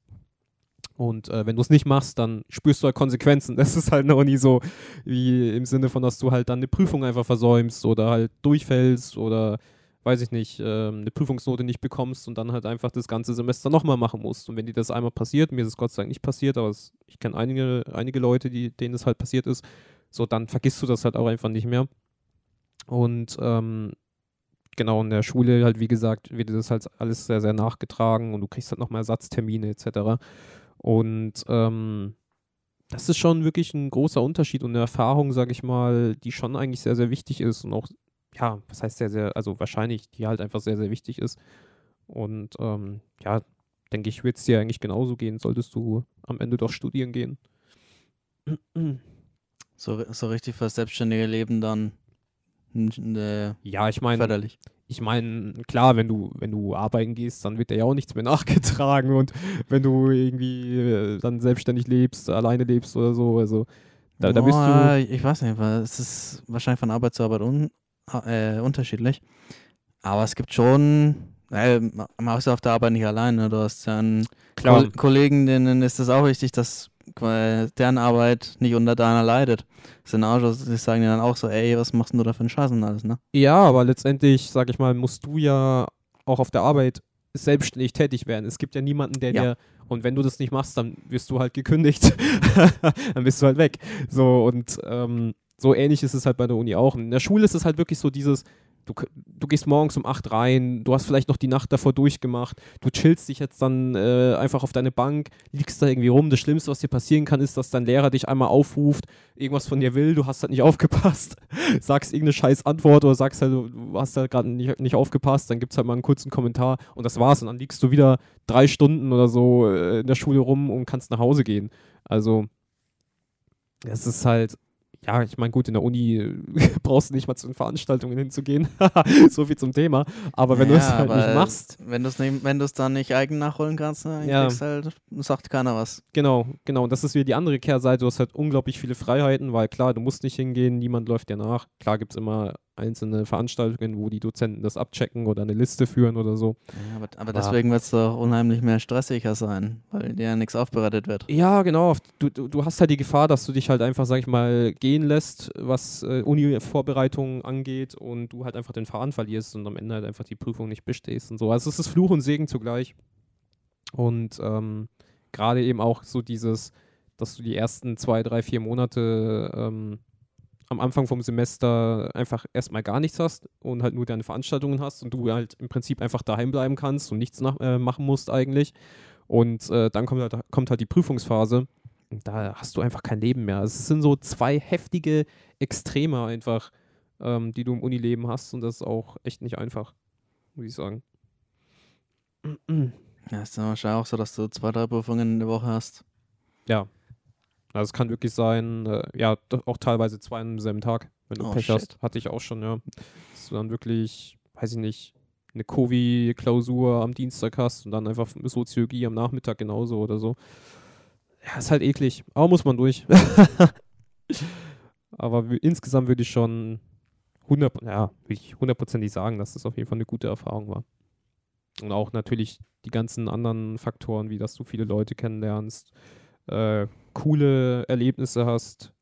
Und äh, wenn du es nicht machst, dann spürst du halt Konsequenzen. Das ist halt noch nie so, wie im Sinne von, dass du halt dann eine Prüfung einfach versäumst oder halt durchfällst oder weiß ich nicht, ähm, eine Prüfungsnote nicht bekommst und dann halt einfach das ganze Semester nochmal machen musst. Und wenn dir das einmal passiert, mir ist es Gott sei Dank nicht passiert, aber es, ich kenne einige, einige Leute, die, denen es halt passiert ist, so dann vergisst du das halt auch einfach nicht mehr. Und ähm, genau in der Schule halt, wie gesagt, wird das halt alles sehr, sehr nachgetragen und du kriegst halt nochmal Ersatztermine etc. Und ähm, das ist schon wirklich ein großer Unterschied und eine Erfahrung, sage ich mal, die schon eigentlich sehr, sehr wichtig ist und auch, ja, was heißt sehr, sehr, also wahrscheinlich, die halt einfach sehr, sehr wichtig ist. Und ähm, ja, denke ich, wird es dir eigentlich genauso gehen, solltest du am Ende doch studieren gehen. So, so richtig fürs selbstständige Leben dann äh, Ja, ich meine, förderlich. ich meine, klar, wenn du, wenn du arbeiten gehst, dann wird dir ja auch nichts mehr nachgetragen und wenn du irgendwie äh, dann selbstständig lebst, alleine lebst oder so, also da, da bist du. Boah, Ich weiß nicht, weil es ist wahrscheinlich von Arbeit zu Arbeit un, äh, unterschiedlich. Aber es gibt schon, äh, man ist ja auf der Arbeit nicht alleine. Du hast ja einen. Kol Kollegen, denen ist es auch wichtig, dass deren Arbeit nicht unter deiner leidet. So- die sagen dir dann auch so, ey, was machst du da für einen Scheiß und alles, ne? Ja, aber letztendlich, sag ich mal, musst du ja auch auf der Arbeit selbstständig tätig werden. Es gibt ja niemanden, der Ja. dir, und wenn du das nicht machst, dann wirst du halt gekündigt. dann bist du halt weg. So, und ähm, so ähnlich ist es halt bei der Uni auch. In der Schule ist es halt wirklich so dieses, du, du gehst morgens um 8 rein, du hast vielleicht noch die Nacht davor durchgemacht, du chillst dich jetzt dann äh, einfach auf deine Bank, liegst da irgendwie rum. Das Schlimmste, was dir passieren kann, ist, dass dein Lehrer dich einmal aufruft, irgendwas von dir will, du hast halt nicht aufgepasst, sagst irgendeine scheiß Antwort oder sagst halt, du hast halt gerade nicht, nicht aufgepasst, dann gibt es halt mal einen kurzen Kommentar und das war's. Und dann liegst du wieder drei Stunden oder so äh, in der Schule rum und kannst nach Hause gehen. Also, es ist halt, ja, ich meine, gut, in der Uni äh, brauchst du nicht mal zu den Veranstaltungen hinzugehen. so viel zum Thema. Aber wenn du es Ja, halt nicht machst, Wenn du es wenn du's dann nicht eigen nachholen kannst, dann Ja. halt, sagt keiner was. Genau, genau. Und das ist wieder die andere Kehrseite. Du hast halt unglaublich viele Freiheiten, weil klar, du musst nicht hingehen, niemand läuft dir nach. Klar gibt es immer einzelne Veranstaltungen, wo die Dozenten das abchecken oder eine Liste führen oder so. Ja, aber, aber deswegen wird es doch unheimlich mehr stressiger sein, weil dir ja nichts aufbereitet wird. Ja, genau. Du, du, du hast halt die Gefahr, dass du dich halt einfach, sag ich mal, gehen lässt, was äh, Uni-Vorbereitungen angeht und du halt einfach den Faden verlierst und am Ende halt einfach die Prüfung nicht bestehst und so. Also es ist Fluch und Segen zugleich. Und ähm, gerade eben auch so dieses, dass du die ersten zwei, drei, vier Monate ähm, am Anfang vom Semester einfach erstmal gar nichts hast und halt nur deine Veranstaltungen hast und du halt im Prinzip einfach daheim bleiben kannst und nichts nach, äh, machen musst eigentlich. Und äh, dann kommt halt, kommt halt die Prüfungsphase. Und da hast du einfach kein Leben mehr. Es sind so zwei heftige Extreme einfach, ähm, die du im Unileben hast. Und das ist auch echt nicht einfach, muss ich sagen. Ja, ist dann wahrscheinlich auch so, dass du zwei, drei Prüfungen in der Woche hast. Ja. Also es kann wirklich sein, äh, ja, auch teilweise zwei an demselben Tag, wenn du Oh, Pech shit. hast. Hatte ich auch schon, ja. Dass du dann wirklich, weiß ich nicht, eine Covid-Klausur am Dienstag hast und dann einfach Soziologie am Nachmittag genauso oder so. Ja, ist halt eklig. Aber muss man durch. Aber insgesamt würde ich schon 100, ja, hundertprozentig sagen, dass das auf jeden Fall eine gute Erfahrung war. Und auch natürlich die ganzen anderen Faktoren, wie dass du viele Leute kennenlernst, äh, coole Erlebnisse hast.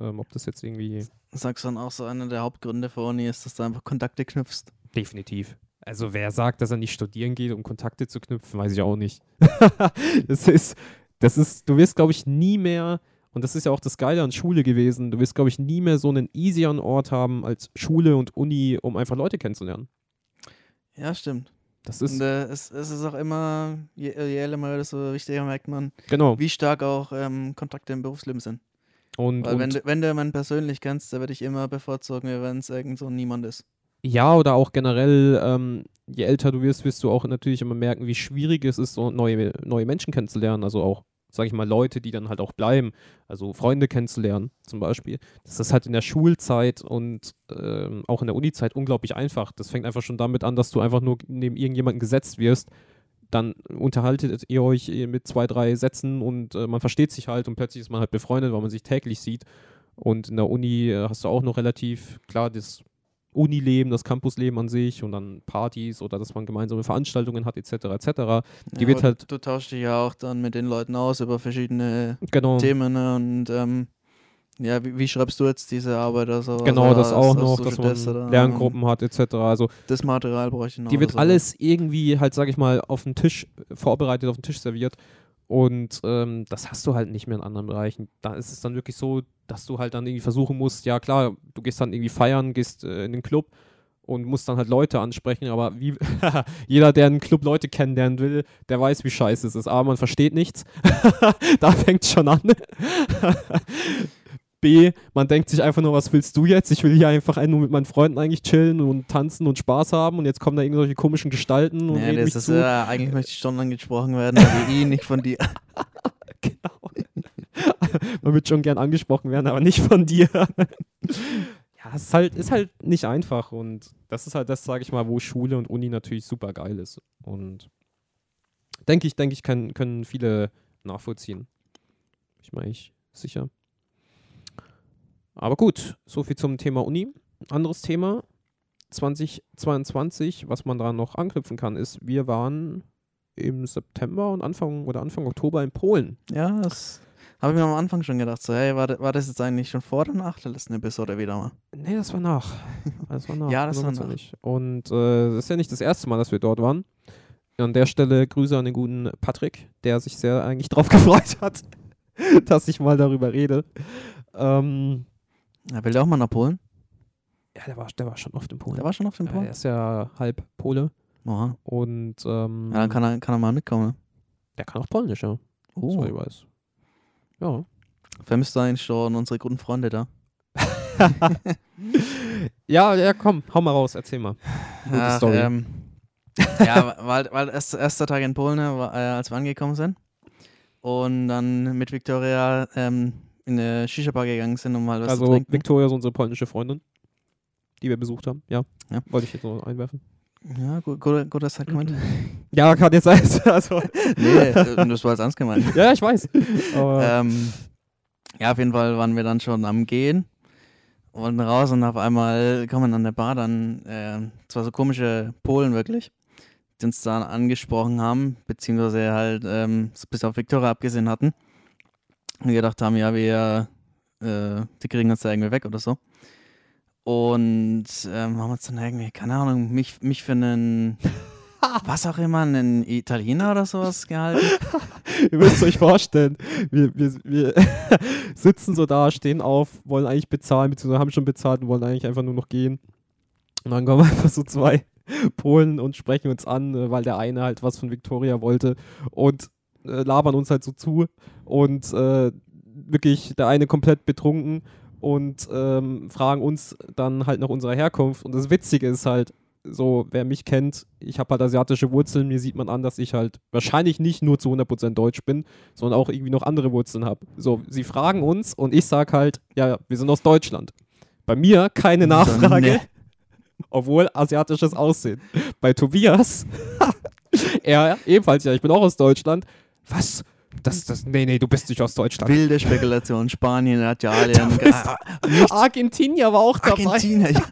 Ähm, ob das jetzt irgendwie Sagst du dann auch so, einer der Hauptgründe für Uni ist, dass du einfach Kontakte knüpfst. definitiv. Also wer sagt, dass er nicht studieren geht, um Kontakte zu knüpfen, weiß ich auch nicht. das ist, das ist, du wirst, glaube ich, nie mehr, und das ist ja auch das Geile an Schule gewesen, du wirst, glaube ich, nie mehr so einen easieren Ort haben als Schule und Uni, um einfach Leute kennenzulernen. Ja, stimmt. Das ist, Und äh, es, es ist auch immer, je, je älter man wird, desto wichtiger merkt man, genau. wie stark auch ähm, Kontakte im Berufsleben sind. Und, Weil und wenn, du, wenn du jemanden persönlich kennst, der würde ich immer bevorzugen, wenn es irgend so niemand ist. Ja, oder auch generell, ähm, je älter du wirst, wirst du auch natürlich immer merken, wie schwierig es ist, so neue, neue Menschen kennenzulernen. Also auch, sage ich mal, Leute, die dann halt auch bleiben. Also Freunde kennenzulernen zum Beispiel. Das ist halt in der Schulzeit und ähm, auch in der Unizeit unglaublich einfach. Das fängt einfach schon damit an, dass du einfach nur neben irgendjemanden gesetzt wirst. Dann unterhaltet ihr euch mit zwei, drei Sätzen und äh, man versteht sich halt und plötzlich ist man halt befreundet, weil man sich täglich sieht. Und in der Uni äh, hast du auch noch relativ, klar, das Unileben, das Campusleben an sich und dann Partys oder dass man gemeinsame Veranstaltungen hat, etc. etc. Die Ja, wird halt- Du tauschst dich ja auch dann mit den Leuten aus über verschiedene Genau. Themen ne? und ähm, ja, wie, wie schreibst du jetzt diese Arbeit oder so? Genau, also, das auch hast- noch, dass man oder, Lerngruppen hat, etc. Also Das Material bräuchte ich noch. die wird so. alles irgendwie halt, sag ich mal, auf den Tisch vorbereitet, auf den Tisch serviert. Und ähm, das hast du halt nicht mehr in anderen Bereichen. Da ist es dann wirklich so, dass du halt dann irgendwie versuchen musst, ja klar, du gehst dann irgendwie feiern, gehst äh, in den Club und musst dann halt Leute ansprechen, aber wie jeder, der einen Club Leute kennenlernen will, der weiß, wie scheiße es ist. Aber man versteht nichts. da fängt schon an. B, man denkt sich einfach nur, was willst du jetzt? Ich will hier einfach nur mit meinen Freunden eigentlich chillen und tanzen und Spaß haben und jetzt kommen da irgendwelche komischen Gestalten und Ja, das ist zu. ja, eigentlich möchte ich schon angesprochen werden, aber ich, nicht von dir. Genau. Man wird schon gern angesprochen werden, aber nicht von dir. ja, es ist halt, ist halt nicht einfach und das ist halt das, sage ich mal, wo Schule und Uni natürlich super geil ist. Und denke ich, denke ich, kann, können viele nachvollziehen. Ich meine, ich sicher. Aber gut, so viel zum Thema Uni. Anderes Thema 2022, was man daran noch anknüpfen kann, ist, wir waren im September und Anfang oder Anfang Oktober in Polen. Ja, das habe ich mir am Anfang schon gedacht. So, hey, war, das- war das jetzt eigentlich schon vor oder nach der letzten Episode wieder mal? Nee, das war nach. Das war nach. Ja, das war nach. hundertprozentig. Und äh, das ist ja nicht das erste Mal, dass wir dort waren. An der Stelle Grüße an den guten Patrick, der sich sehr eigentlich drauf gefreut hat, dass ich mal darüber rede. Ähm, Ja, will der auch mal nach Polen? ja, der war, der war schon oft in Polen. Der war schon auf dem ja, Polen? er ist ja halb Pole Oha. und ähm, Ja, dann kann er, kann er mal mitkommen. ne? der kann auch Polnisch, ja. Oh. Soweit ich weiß. Ja. Vermisst du eigentlich schon unsere guten Freunde da? Ja, ja, komm, hau mal raus, erzähl mal. Gute Ach, Story. Ähm, ja, weil, weil erst, erster Tag in Polen, ne, war, äh, als wir angekommen sind. Und dann mit Victoria ähm, in eine Shisha-Bar gegangen sind, um mal was zu also, trinken. Victoria ist unsere polnische Freundin, die wir besucht haben. Ja. Ja. Wollte ich jetzt noch einwerfen. Ja, gut, gut, guter Argument. Ja, kann jetzt sein. Also, nee, äh, das war jetzt ernst gemeint. ja, ich weiß. Ähm, ja, auf jeden Fall waren wir dann schon am Gehen und raus und auf einmal kommen an der Bar dann äh, zwar so komische Polen wirklich, die uns dann angesprochen haben, beziehungsweise halt ähm, bis auf Victoria abgesehen hatten und gedacht haben, ja, wir, äh, die kriegen uns da irgendwie weg oder so. Und ähm, haben uns dann irgendwie, keine Ahnung, mich, mich für einen, was auch immer, einen Italiener oder sowas gehalten. ihr müsst euch vorstellen, wir, wir, wir sitzen so da, stehen auf, wollen eigentlich bezahlen, beziehungsweise haben schon bezahlt und wollen eigentlich einfach nur noch gehen. Und dann kommen einfach so zwei Polen und sprechen uns an, äh, weil der eine halt was von Victoria wollte und äh, labern uns halt so zu und äh, wirklich der eine komplett betrunken und ähm, fragen uns dann halt nach unserer Herkunft. Und das Witzige ist halt, so, wer mich kennt, ich habe halt asiatische Wurzeln, mir sieht man an, dass ich halt wahrscheinlich nicht nur zu 100% deutsch bin, sondern auch irgendwie noch andere Wurzeln habe. So, sie fragen uns und ich sage halt, ja, wir sind aus Deutschland. Bei mir keine Nachfrage, nee. obwohl asiatisches Aussehen. Bei Tobias, er ebenfalls, ja, ich bin auch aus Deutschland. Was? Das, das, nee, nee, du bist nicht aus Deutschland. Wilde Spekulation, Spanien, Italien, Argentinier war auch dabei. Argentinien. Ja.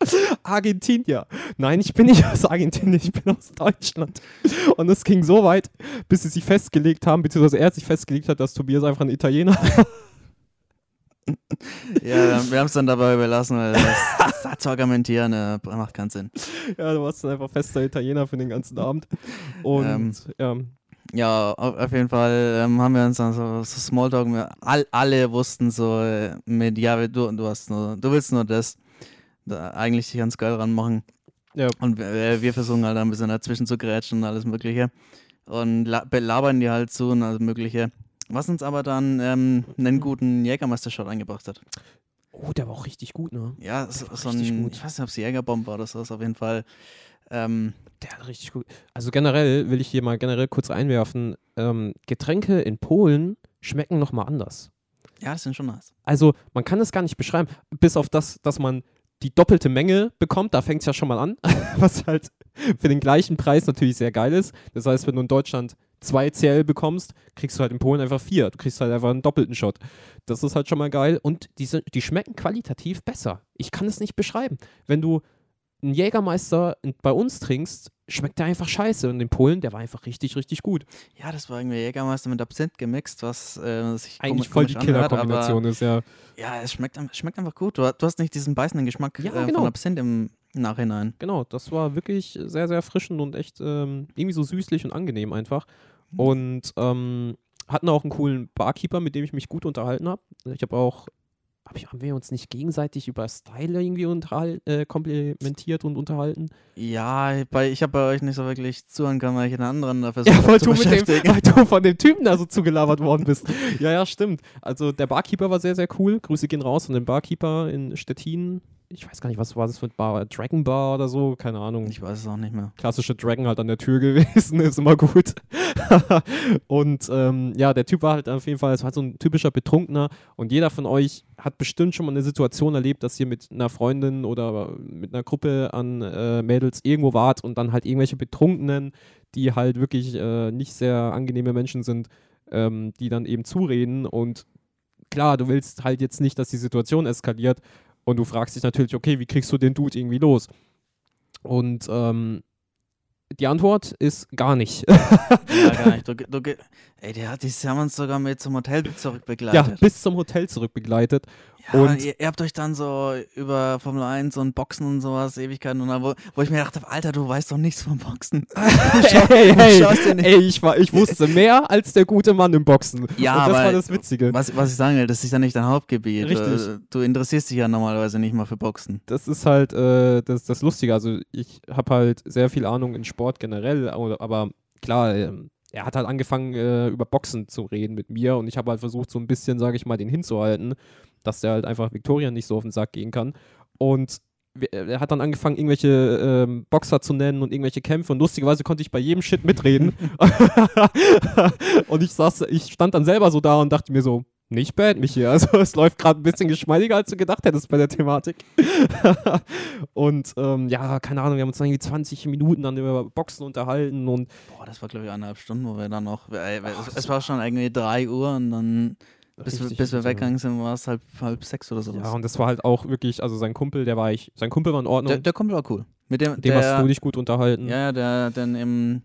Argentinier. Nein, ich bin nicht aus Argentinien, ich bin aus Deutschland. Und es ging so weit, bis sie sich festgelegt haben, beziehungsweise er sich festgelegt hat, dass Tobias einfach ein Italiener ja, wir haben es dann dabei überlassen, weil das, das, das zu argumentieren äh, macht keinen Sinn. Ja, du warst dann einfach fester Italiener für den ganzen Abend. Und Ähm, ja, Ja, auf, jeden Fall ähm, haben wir uns dann so, so Smalltalk, wir- all, alle wussten so äh, mit, ja, du, du, hast nur, du willst nur das, da eigentlich dich ganz geil ranmachen. ja, Und wir, äh, wir versuchen halt ein bisschen dazwischen zu grätschen und alles Mögliche. Und la belabern die halt zu und alles Mögliche. Was uns aber dann ähm, einen guten Jägermeister-Shot eingebracht hat. Oh, der war auch richtig gut, ne? Ja, so, so ein, gut. ich weiß nicht, ob es Jägerbomb war oder so, ist auf jeden Fall. Ähm, Der hat richtig gut. Also generell will ich hier mal generell kurz einwerfen, ähm, Getränke in Polen schmecken nochmal anders. ja, das sind schon nice. Also man kann es gar nicht beschreiben, bis auf das, dass man die doppelte Menge bekommt, da fängt es ja schon mal an, was halt für den gleichen Preis natürlich sehr geil ist. Das heißt, wenn du in Deutschland zwei CL bekommst, kriegst du halt in Polen einfach vier. Du kriegst halt einfach einen doppelten Shot. Das ist halt schon mal geil und die, sind, die schmecken qualitativ besser. Ich kann es nicht beschreiben. Wenn du einen Jägermeister bei uns trinkst, schmeckt der einfach scheiße. Und in Polen, der war einfach richtig, richtig gut. Ja, das war irgendwie Jägermeister mit Absinth gemixt, was äh, sich Eigentlich voll die Killer-Kombination ist, ja. Ja, es schmeckt, schmeckt einfach gut. Du, ha- du hast nicht diesen beißenden Geschmack Ja, äh, genau. von Absinth im Nachhinein. Genau, das war wirklich sehr, sehr erfrischend und echt ähm, irgendwie so süßlich und angenehm einfach. Und ähm, hatten auch einen coolen Barkeeper, mit dem ich mich gut unterhalten habe. Ich habe auch, ich, haben wir uns nicht gegenseitig über Style irgendwie unterhal- äh, komplimentiert und unterhalten? Ja, bei, ich habe bei euch nicht so wirklich zuhören können, weil ich einen anderen da versucht Ja, weil du, dem, weil du von dem Typen da so zugelabert worden bist. Ja, ja, stimmt. Also der Barkeeper war sehr, sehr cool. Grüße gehen raus an den Barkeeper in Stettin. Ich weiß gar nicht, was war das für ein Bar? Dragon Bar oder so? Keine Ahnung. Ich weiß es auch nicht mehr. klassische Dragon halt an der Tür gewesen, ist immer gut. und ähm, ja, der Typ war halt auf jeden Fall, es war so ein typischer Betrunkener und jeder von euch hat bestimmt schon mal eine Situation erlebt, dass ihr mit einer Freundin oder mit einer Gruppe an äh, Mädels irgendwo wart und dann halt irgendwelche Betrunkenen, die halt wirklich äh, nicht sehr angenehme Menschen sind, ähm, die dann eben zureden und klar, du willst halt jetzt nicht, dass die Situation eskaliert und du fragst dich natürlich, okay, wie kriegst du den Dude irgendwie los? Und ähm, die Antwort ist gar nicht. Ja, gar nicht. Du, du, ey, der hat, die haben uns sogar mit zum Hotel ja, zurückbegleitet. bis zum Hotel zurückbegleitet. Ja, Und- ihr, ihr habt euch dann so über Formel 1 und Boxen und sowas Ewigkeiten und dann, wo, wo ich mir dachte, Alter, du weißt doch nichts vom Boxen. schaust dir nicht- ey, ich, war, ich wusste mehr als der gute Mann im Boxen. Ja, Und das war das Witzige. Was, was ich sagen will, das ist ja nicht dein Hauptgebiet. Richtig. Du, interessierst dich ja normalerweise nicht mal für Boxen. das ist halt äh, das, das Lustige. Also ich habe halt sehr viel Ahnung in Sport generell, aber, klar, ähm, er hat halt angefangen äh, über Boxen zu reden mit mir und ich habe halt versucht, so ein bisschen, sage ich mal, den hinzuhalten, dass der halt einfach Victoria nicht so auf den Sack gehen kann. Und wir- er hat dann angefangen, irgendwelche ähm, Boxer zu nennen und irgendwelche Kämpfe und lustigerweise konnte ich bei jedem Shit mitreden. und ich saß, ich stand dann selber so da und dachte mir so, nicht bad, Michi. Also es läuft gerade ein bisschen geschmeidiger, als du gedacht hättest bei der Thematik. und ähm, ja, keine Ahnung, wir haben uns dann irgendwie 20 Minuten dann über Boxen unterhalten und Boah, das war, glaube ich, eineinhalb Stunden, wo wir dann noch. Äh, es, es war schon irgendwie drei Uhr und dann, bis, wir, bis wir also- weggegangen sind, war es halb, halb sechs oder sowas. ja, und das war halt auch wirklich, also sein Kumpel, der war ich, sein Kumpel war in Ordnung, der, der Kumpel war cool. Mit dem, dem der, hast du dich gut unterhalten. Ja, ja, der dann im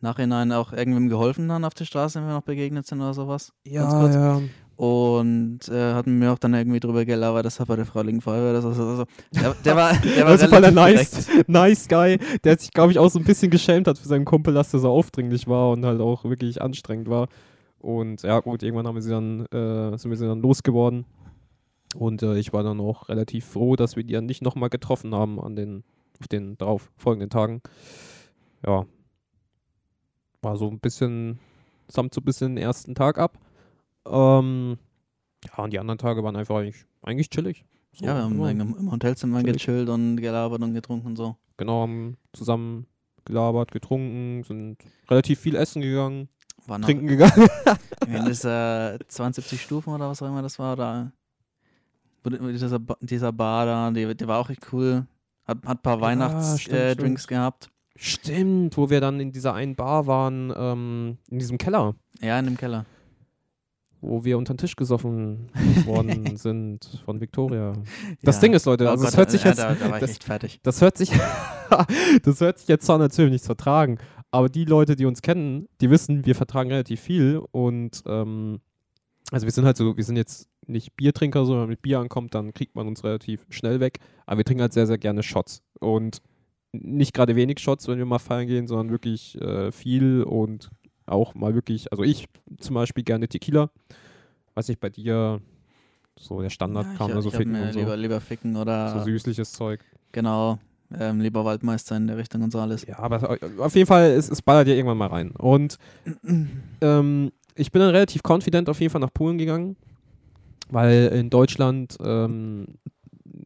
Nachhinein auch irgendwem geholfen dann auf der Straße, wenn wir noch begegnet sind oder sowas. ganz kurz. ja. Und äh, hat mir auch dann irgendwie drüber gelabert, das hat bei der Freiwilligen Feuerwehr. Das, also, also, der, der war, der war Also voll der relativ nice, direkt. nice Guy, der sich, glaube ich, auch so ein bisschen geschämt hat für seinen Kumpel, dass der so aufdringlich war und halt auch wirklich anstrengend war. Und ja, gut, irgendwann haben wir sie dann, äh, sind wir sie dann losgeworden. Und äh, ich war dann auch relativ froh, dass wir die dann nicht nochmal getroffen haben an den, auf den darauf folgenden Tagen. Ja. War so ein bisschen, samt so ein bisschen den ersten Tag ab. Ähm, ja, und die anderen Tage waren einfach eigentlich, eigentlich chillig. So, Ja, wir haben ja. im, im Hotelzimmer Chillig. gechillt und gelabert und getrunken und so. genau, haben zusammen gelabert, getrunken, sind relativ viel essen gegangen, War noch trinken gegangen. in dieser 72 Stufen oder was auch immer das war, die- dieser, dieser Bar da, die, der war auch echt cool. Hat, hat ein paar Ja, Weihnachtsdrinks stimmt, äh, gehabt. Stimmt, wo wir dann in dieser einen Bar waren, ähm, in diesem Keller, Ja, in dem Keller. Wo wir unter den Tisch gesoffen worden sind von Victoria. Das Ja. Ding ist, Leute, Oh also es Gott, hört sich äh, jetzt, Da, da war ich das- das hört sich, das hört sich jetzt zwar natürlich nicht vertragen, aber die Leute, die uns kennen, die wissen, wir vertragen relativ viel und ähm, also wir sind halt so, wir sind jetzt nicht Biertrinker, sondern wenn man mit Bier ankommt, dann kriegt man uns relativ schnell weg, aber wir trinken halt sehr, sehr gerne Shots und nicht gerade wenig Shots, wenn wir mal feiern gehen, sondern wirklich äh, viel und auch mal wirklich, also ich zum Beispiel gerne Tequila, weiß nicht, bei dir so der Standard Ja, kam ich da so ich hab ficken und so, lieber, lieber ficken oder so süßliches Zeug. genau, ähm, lieber Waldmeister in der Richtung und so alles. Ja, aber auf jeden Fall, es, es ballert ja irgendwann mal rein. Und ähm, ich bin dann relativ confident auf jeden Fall nach Polen gegangen, weil in Deutschland, ähm,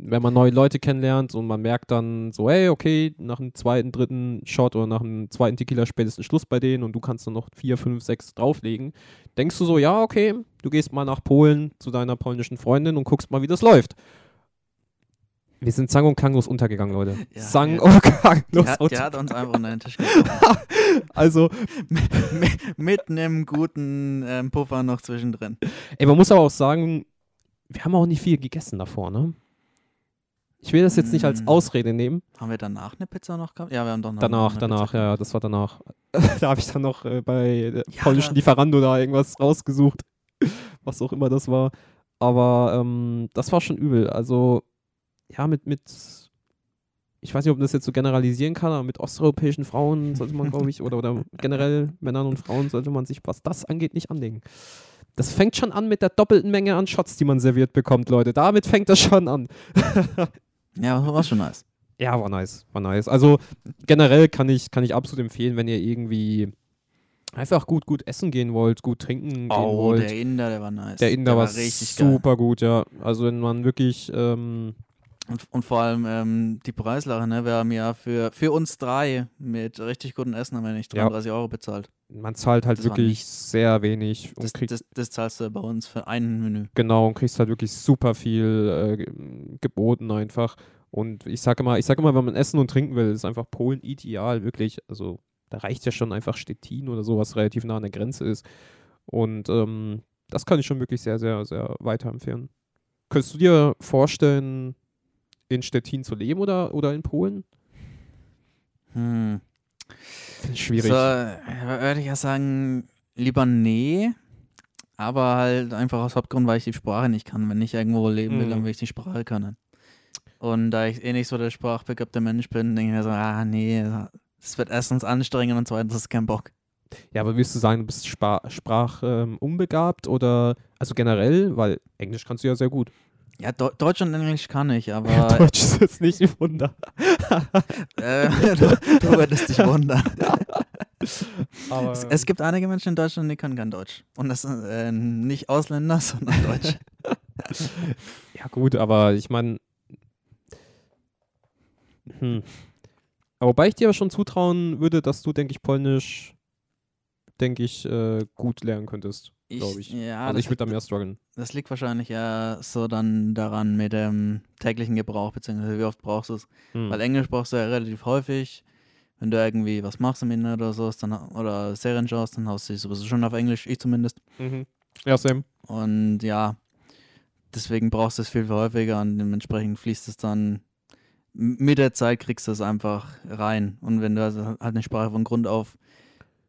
wenn man neue Leute kennenlernt und man merkt dann so, hey, okay, nach einem zweiten, dritten Shot oder nach einem zweiten Tequila spätestens Schluss bei denen und du kannst dann noch vier, fünf, sechs drauflegen, denkst du so, ja, okay, du gehst mal nach Polen zu deiner polnischen Freundin und guckst mal, wie das läuft. Wir sind sang- und klanglos untergegangen, Leute. Ja, sang- ja. und klanglos Die hat, untergegangen. hat uns einfach unter den Tisch gebracht. Also, mit, mit einem guten ähm, Puffer noch zwischendrin. ey, man muss aber auch sagen, wir haben auch nicht viel gegessen davor, ne? Ich will das jetzt nicht als Mm. Ausrede nehmen. Haben wir danach eine Pizza noch gehabt? Ja, wir haben doch noch Danach, eine danach, ja, das war danach. da habe ich dann noch äh, bei der Ja, polnischen Lieferando da irgendwas rausgesucht. Was auch immer das war. Aber ähm, das war schon übel. Also, ja, mit, mit, ich weiß nicht, ob man das jetzt so generalisieren kann, aber mit osteuropäischen Frauen sollte man, glaube ich, oder, oder generell Männern und Frauen sollte man sich, was das angeht, nicht anlegen. Das fängt schon an mit der doppelten Menge an Shots, die man serviert bekommt, Leute. Damit fängt das schon an. Ja, war schon nice. Ja, war nice, war nice. Also generell kann ich, kann ich absolut empfehlen, wenn ihr irgendwie einfach gut, gut essen gehen wollt, gut trinken gehen Oh, wollt. der Inder, der war nice. Der Inder war richtig geil. super gut, ja. Also wenn man wirklich, ähm, Und, und vor allem ähm, die Preislache, ne? Wir haben ja für, für uns drei mit richtig gutem Essen haben wir nicht Ja. 33 Euro bezahlt. Man zahlt halt Das wirklich sehr wenig und Das, kriegt das, das zahlst du bei uns für ein Menü. genau und kriegst halt wirklich super viel äh, ge- geboten einfach. Und ich sage immer, ich sage immer, wenn man essen und trinken will, ist einfach Polen ideal, wirklich. Also da reicht ja schon einfach Stettin oder so, was relativ nah an der Grenze ist. Und ähm, das kann ich schon wirklich sehr, sehr, sehr weiterempfehlen. Könntest du dir vorstellen, in Stettin zu leben oder, oder in Polen? Hm. Schwierig. So, würde ich ja sagen, lieber nee. Aber halt einfach aus Hauptgrund, weil ich die Sprache nicht kann. Wenn ich irgendwo leben will, Mhm. dann will ich die Sprache können. Und da ich eh nicht so der sprachbegabte Mensch bin, denke ich mir so, ah nee, das wird erstens anstrengend und zweitens ist kein Bock. Ja, aber willst du sagen, du bist Spa Sprach ähm, oder also generell, weil Englisch kannst du ja sehr gut. Ja, Deu Deutsch und Englisch kann ich, aber Deutsch ist jetzt nicht ein Wunder. äh, du, du würdest dich wundern. Aber Es, es gibt einige Menschen in Deutschland, die können kein Deutsch. Und das sind äh, nicht Ausländer, sondern Deutsch. ja gut, aber ich meine, hm. Aber wobei ich dir aber schon zutrauen würde, dass du, denke ich, Polnisch, denke ich, äh, gut lernen könntest, glaube ich. Ja, also das, ich würde da mehr strugglen. das liegt wahrscheinlich ja so dann daran mit dem täglichen Gebrauch, beziehungsweise wie oft brauchst du es. Hm. Weil Englisch brauchst du ja relativ häufig. Wenn du irgendwie was machst im Internet oder so, dann, oder Serien schaust, dann haust du sowieso schon auf Englisch, ich zumindest. Mhm. Ja, Sam. Und ja, deswegen brauchst du es viel, viel häufiger und dementsprechend fließt es dann mit der Zeit kriegst du es einfach rein. Und wenn du also halt eine Sprache von Grund auf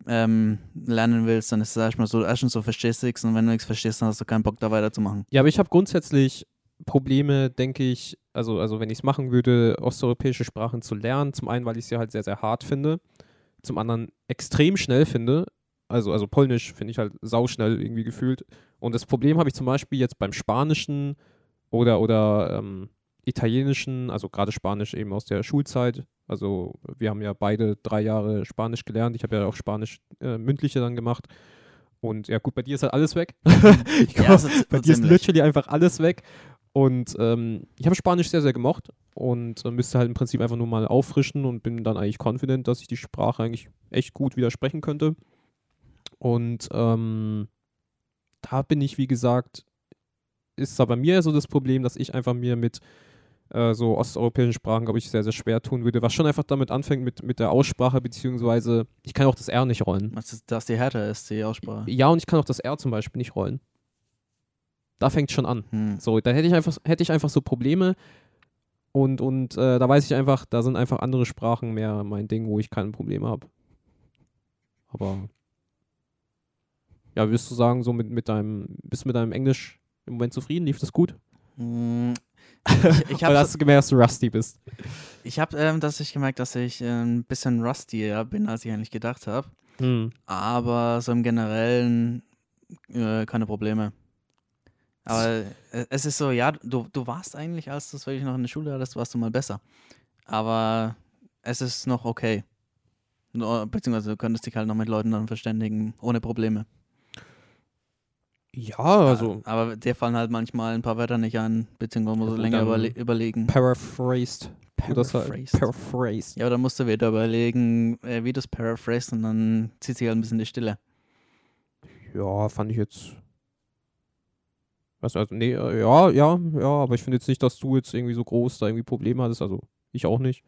ähm, lernen willst, dann ist es erstmal so, erstens so verstehst du nichts und wenn du nichts verstehst, dann hast du keinen Bock da weiterzumachen. Ja, aber ich habe grundsätzlich Probleme, denke ich, also, also wenn ich es machen würde, osteuropäische Sprachen zu lernen. Zum einen, weil ich sie halt sehr, sehr hart finde. Zum anderen extrem schnell finde. Also, also Polnisch finde ich halt sauschnell irgendwie gefühlt. Und das Problem habe ich zum Beispiel jetzt beim Spanischen oder, oder ähm, Italienischen, also gerade Spanisch eben aus der Schulzeit. Also wir haben ja beide drei Jahre Spanisch gelernt. Ich habe ja auch Spanisch äh, mündliche dann gemacht. Und ja gut, bei dir ist halt alles weg. ich glaub, so- bei dir ist literally einfach alles weg. Und ähm, ich habe Spanisch sehr, sehr gemocht und äh, müsste halt im Prinzip einfach nur mal auffrischen und bin dann eigentlich confident, dass ich die Sprache eigentlich echt gut widersprechen könnte. Und ähm, da bin ich, wie gesagt, ist da bei mir so das Problem, dass ich einfach mir mit äh, so osteuropäischen Sprachen, glaube ich, sehr, sehr schwer tun würde, was schon einfach damit anfängt mit, mit der Aussprache, beziehungsweise ich kann auch das R nicht rollen. Dass die härter ist, die Aussprache. Ja, und ich kann auch das R zum Beispiel nicht rollen. Da fängt schon an. Hm. So, da hätte ich einfach, hätte ich einfach so Probleme und, und äh, da weiß ich einfach, da sind einfach andere Sprachen mehr mein Ding, wo ich keine Probleme habe. Aber ja, würdest du sagen, so mit, mit deinem, bist du mit deinem Englisch im Moment zufrieden? Lief das gut? Ich, ich Oder habe hast du gemerkt, dass du rusty bist? ich hab, ähm, dass ich gemerkt, dass ich äh, ein bisschen rustier bin, als ich eigentlich gedacht habe. Hm. Aber so im Generellen äh, keine Probleme. Aber äh, es ist so, ja, du, du warst eigentlich, als du es wirklich noch in der Schule hattest, warst du mal besser. Aber es ist noch okay. Beziehungsweise du könntest dich halt noch mit Leuten dann verständigen, ohne Probleme. Ja, also Aber dir fallen halt manchmal ein paar Wörter nicht ein, beziehungsweise musst du Ja, länger überle überlegen. paraphrased. Das halt Paraphrased. paraphrased. Ja, aber dann musst du wieder überlegen, äh, wie du es paraphrased und dann zieht sich halt ein bisschen die Stille. Ja, fand ich jetzt. Was, also, nee, äh, ja, ja, ja, aber ich finde jetzt nicht, dass du jetzt irgendwie so groß da irgendwie Probleme hattest. Also, ich auch nicht.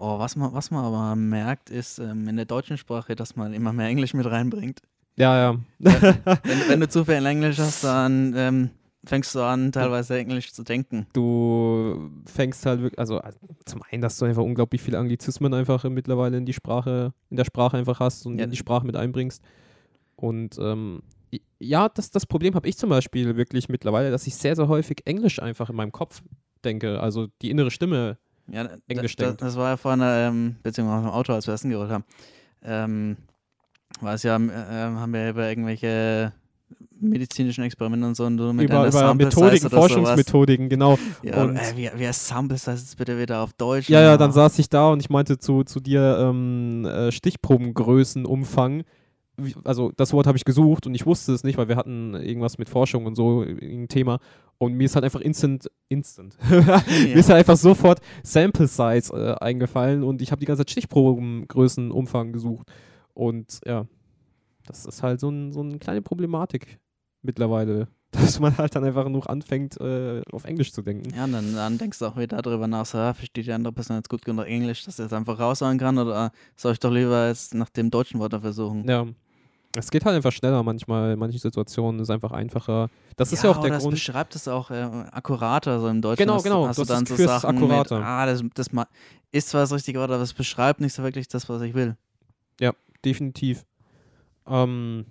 Oh, was man, was man aber merkt, ist ähm, in der deutschen Sprache, dass man immer mehr Englisch mit reinbringt. Ja, ja. Wenn, wenn du zu viel Englisch hast, dann ähm, fängst du an, teilweise Englisch zu denken. du fängst halt wirklich, also äh, zum einen, dass du einfach unglaublich viele Anglizismen einfach mittlerweile in die Sprache, in der Sprache einfach hast und Ja. in die Sprache mit einbringst. Und ähm, ja, das, das Problem habe ich zum Beispiel wirklich mittlerweile, dass ich sehr, sehr häufig Englisch einfach in meinem Kopf denke. Also die innere Stimme. Ja, Englisch denkt. Das war ja vorhin, ähm, beziehungsweise im Auto, als wir Essen geholt haben. Ähm, es ja, ähm, haben wir über irgendwelche medizinischen Experimente und so und du mit über über Methodiken. Forschungsmethodiken, genau. Ja, Und- äh, wie, wie heißt Sample Size jetzt bitte wieder auf Deutsch? Ja, ja, dann saß ich da und ich meinte zu, zu dir ähm, äh, Stichprobengrößenumfang. Wie- Also das Wort habe ich gesucht und ich wusste es nicht, weil wir hatten irgendwas mit Forschung und so, ein Thema. Und mir ist halt einfach instant, instant. mir ist halt einfach sofort Sample Size äh, eingefallen und ich habe die ganze Zeit Stichprobengrößenumfang gesucht. Und ja, das ist halt so, ein, so eine kleine Problematik mittlerweile, dass man halt dann einfach nur anfängt, äh, auf Englisch zu denken. Ja, und dann, dann denkst du auch wieder darüber nach, so, ja, versteht die andere Person jetzt gut genug Englisch, dass er jetzt einfach raushauen kann oder soll ich doch lieber jetzt nach dem deutschen Wort versuchen? Ja. Es geht halt einfach schneller manchmal. In manchen Situationen ist es einfach einfacher. Das ist ja auch der es Grund. beschreibt es auch äh, akkurater, so im Deutschen. Genau, hast, genau, Hast du du dann so das Sachen mit, akkurater. ah, das, das ist zwar das richtige Wort, aber es beschreibt nicht so wirklich das, was ich will. Definitiv. Ähm,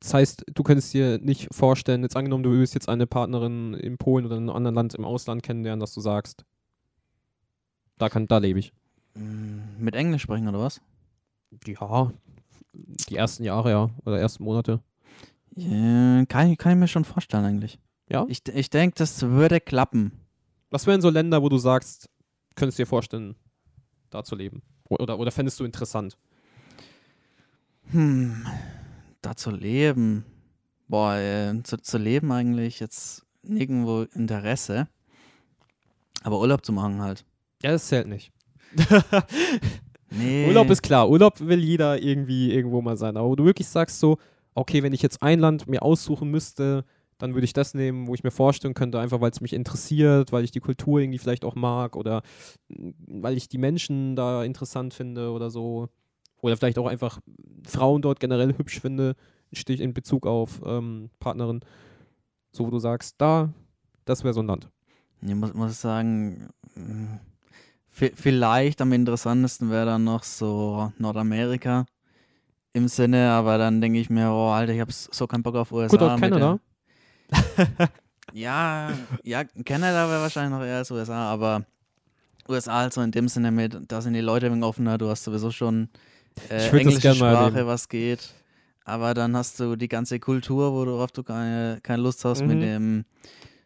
Das heißt, du könntest dir nicht vorstellen, jetzt angenommen, du willst jetzt eine Partnerin in Polen oder in einem anderen Land im Ausland kennenlernen, dass du sagst, da, kann, da lebe ich. Mm, Mit Englisch sprechen oder was? Ja, die ersten Jahre, ja, oder ersten Monate. Ja, kann, ich- kann ich mir schon vorstellen eigentlich. Ja? Ich, ich denke, das würde klappen. Was wären so Länder, wo du sagst, könntest du dir vorstellen, da zu leben? Oder, oder fändest du interessant? Hm, da zu leben. Boah, äh, zu, zu leben eigentlich jetzt nirgendwo Interesse. Aber Urlaub zu machen halt. Ja, das zählt nicht. Nee. Urlaub ist klar. Urlaub will jeder irgendwie irgendwo mal sein. Aber wo du wirklich sagst so, okay, wenn ich jetzt ein Land mir aussuchen müsste, dann würde ich das nehmen, wo ich mir vorstellen könnte, einfach weil es mich interessiert, weil ich die Kultur irgendwie vielleicht auch mag oder weil ich die Menschen da interessant finde oder so. Oder vielleicht auch einfach Frauen dort generell hübsch finde, Stich in Bezug auf ähm, Partnerin. So, wo du sagst, da, das wäre so ein Land. Ich muss, muss sagen, vi- vielleicht am interessantesten wäre dann noch so Nordamerika im Sinne, aber dann denke ich mir, oh Alter, ich habe so keinen Bock auf USA. Gut, auch Kanada. Ja, ja, Kanada wäre wahrscheinlich noch eher als USA, aber USA halt so in dem Sinne mit, da sind die Leute ein wenig offener, du hast sowieso schon äh, Ich englische Sprache, was geht. Aber dann hast du die ganze Kultur, worauf du keine, keine Lust hast, Mhm. mit dem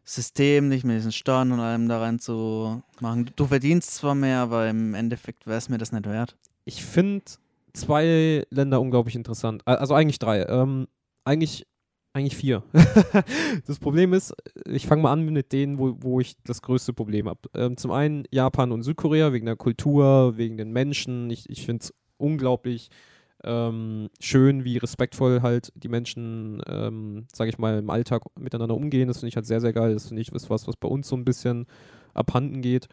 System, nicht mit diesen Steuern und allem da rein zu machen. Du verdienst zwar mehr, aber im Endeffekt wäre es mir das nicht wert. ich finde zwei Länder unglaublich interessant. Al- Also eigentlich drei. Ähm, eigentlich, eigentlich vier. das Problem ist, ich fange mal an mit denen, wo, wo ich das größte Problem habe. Ähm, zum einen Japan und Südkorea wegen der Kultur, wegen den Menschen. Ich, ich finde es unglaublich ähm, schön, wie respektvoll halt die Menschen, ähm, sage ich mal, im Alltag miteinander umgehen. Das finde ich halt sehr, sehr geil. Das finde ich ist was, was bei uns so ein bisschen abhanden geht.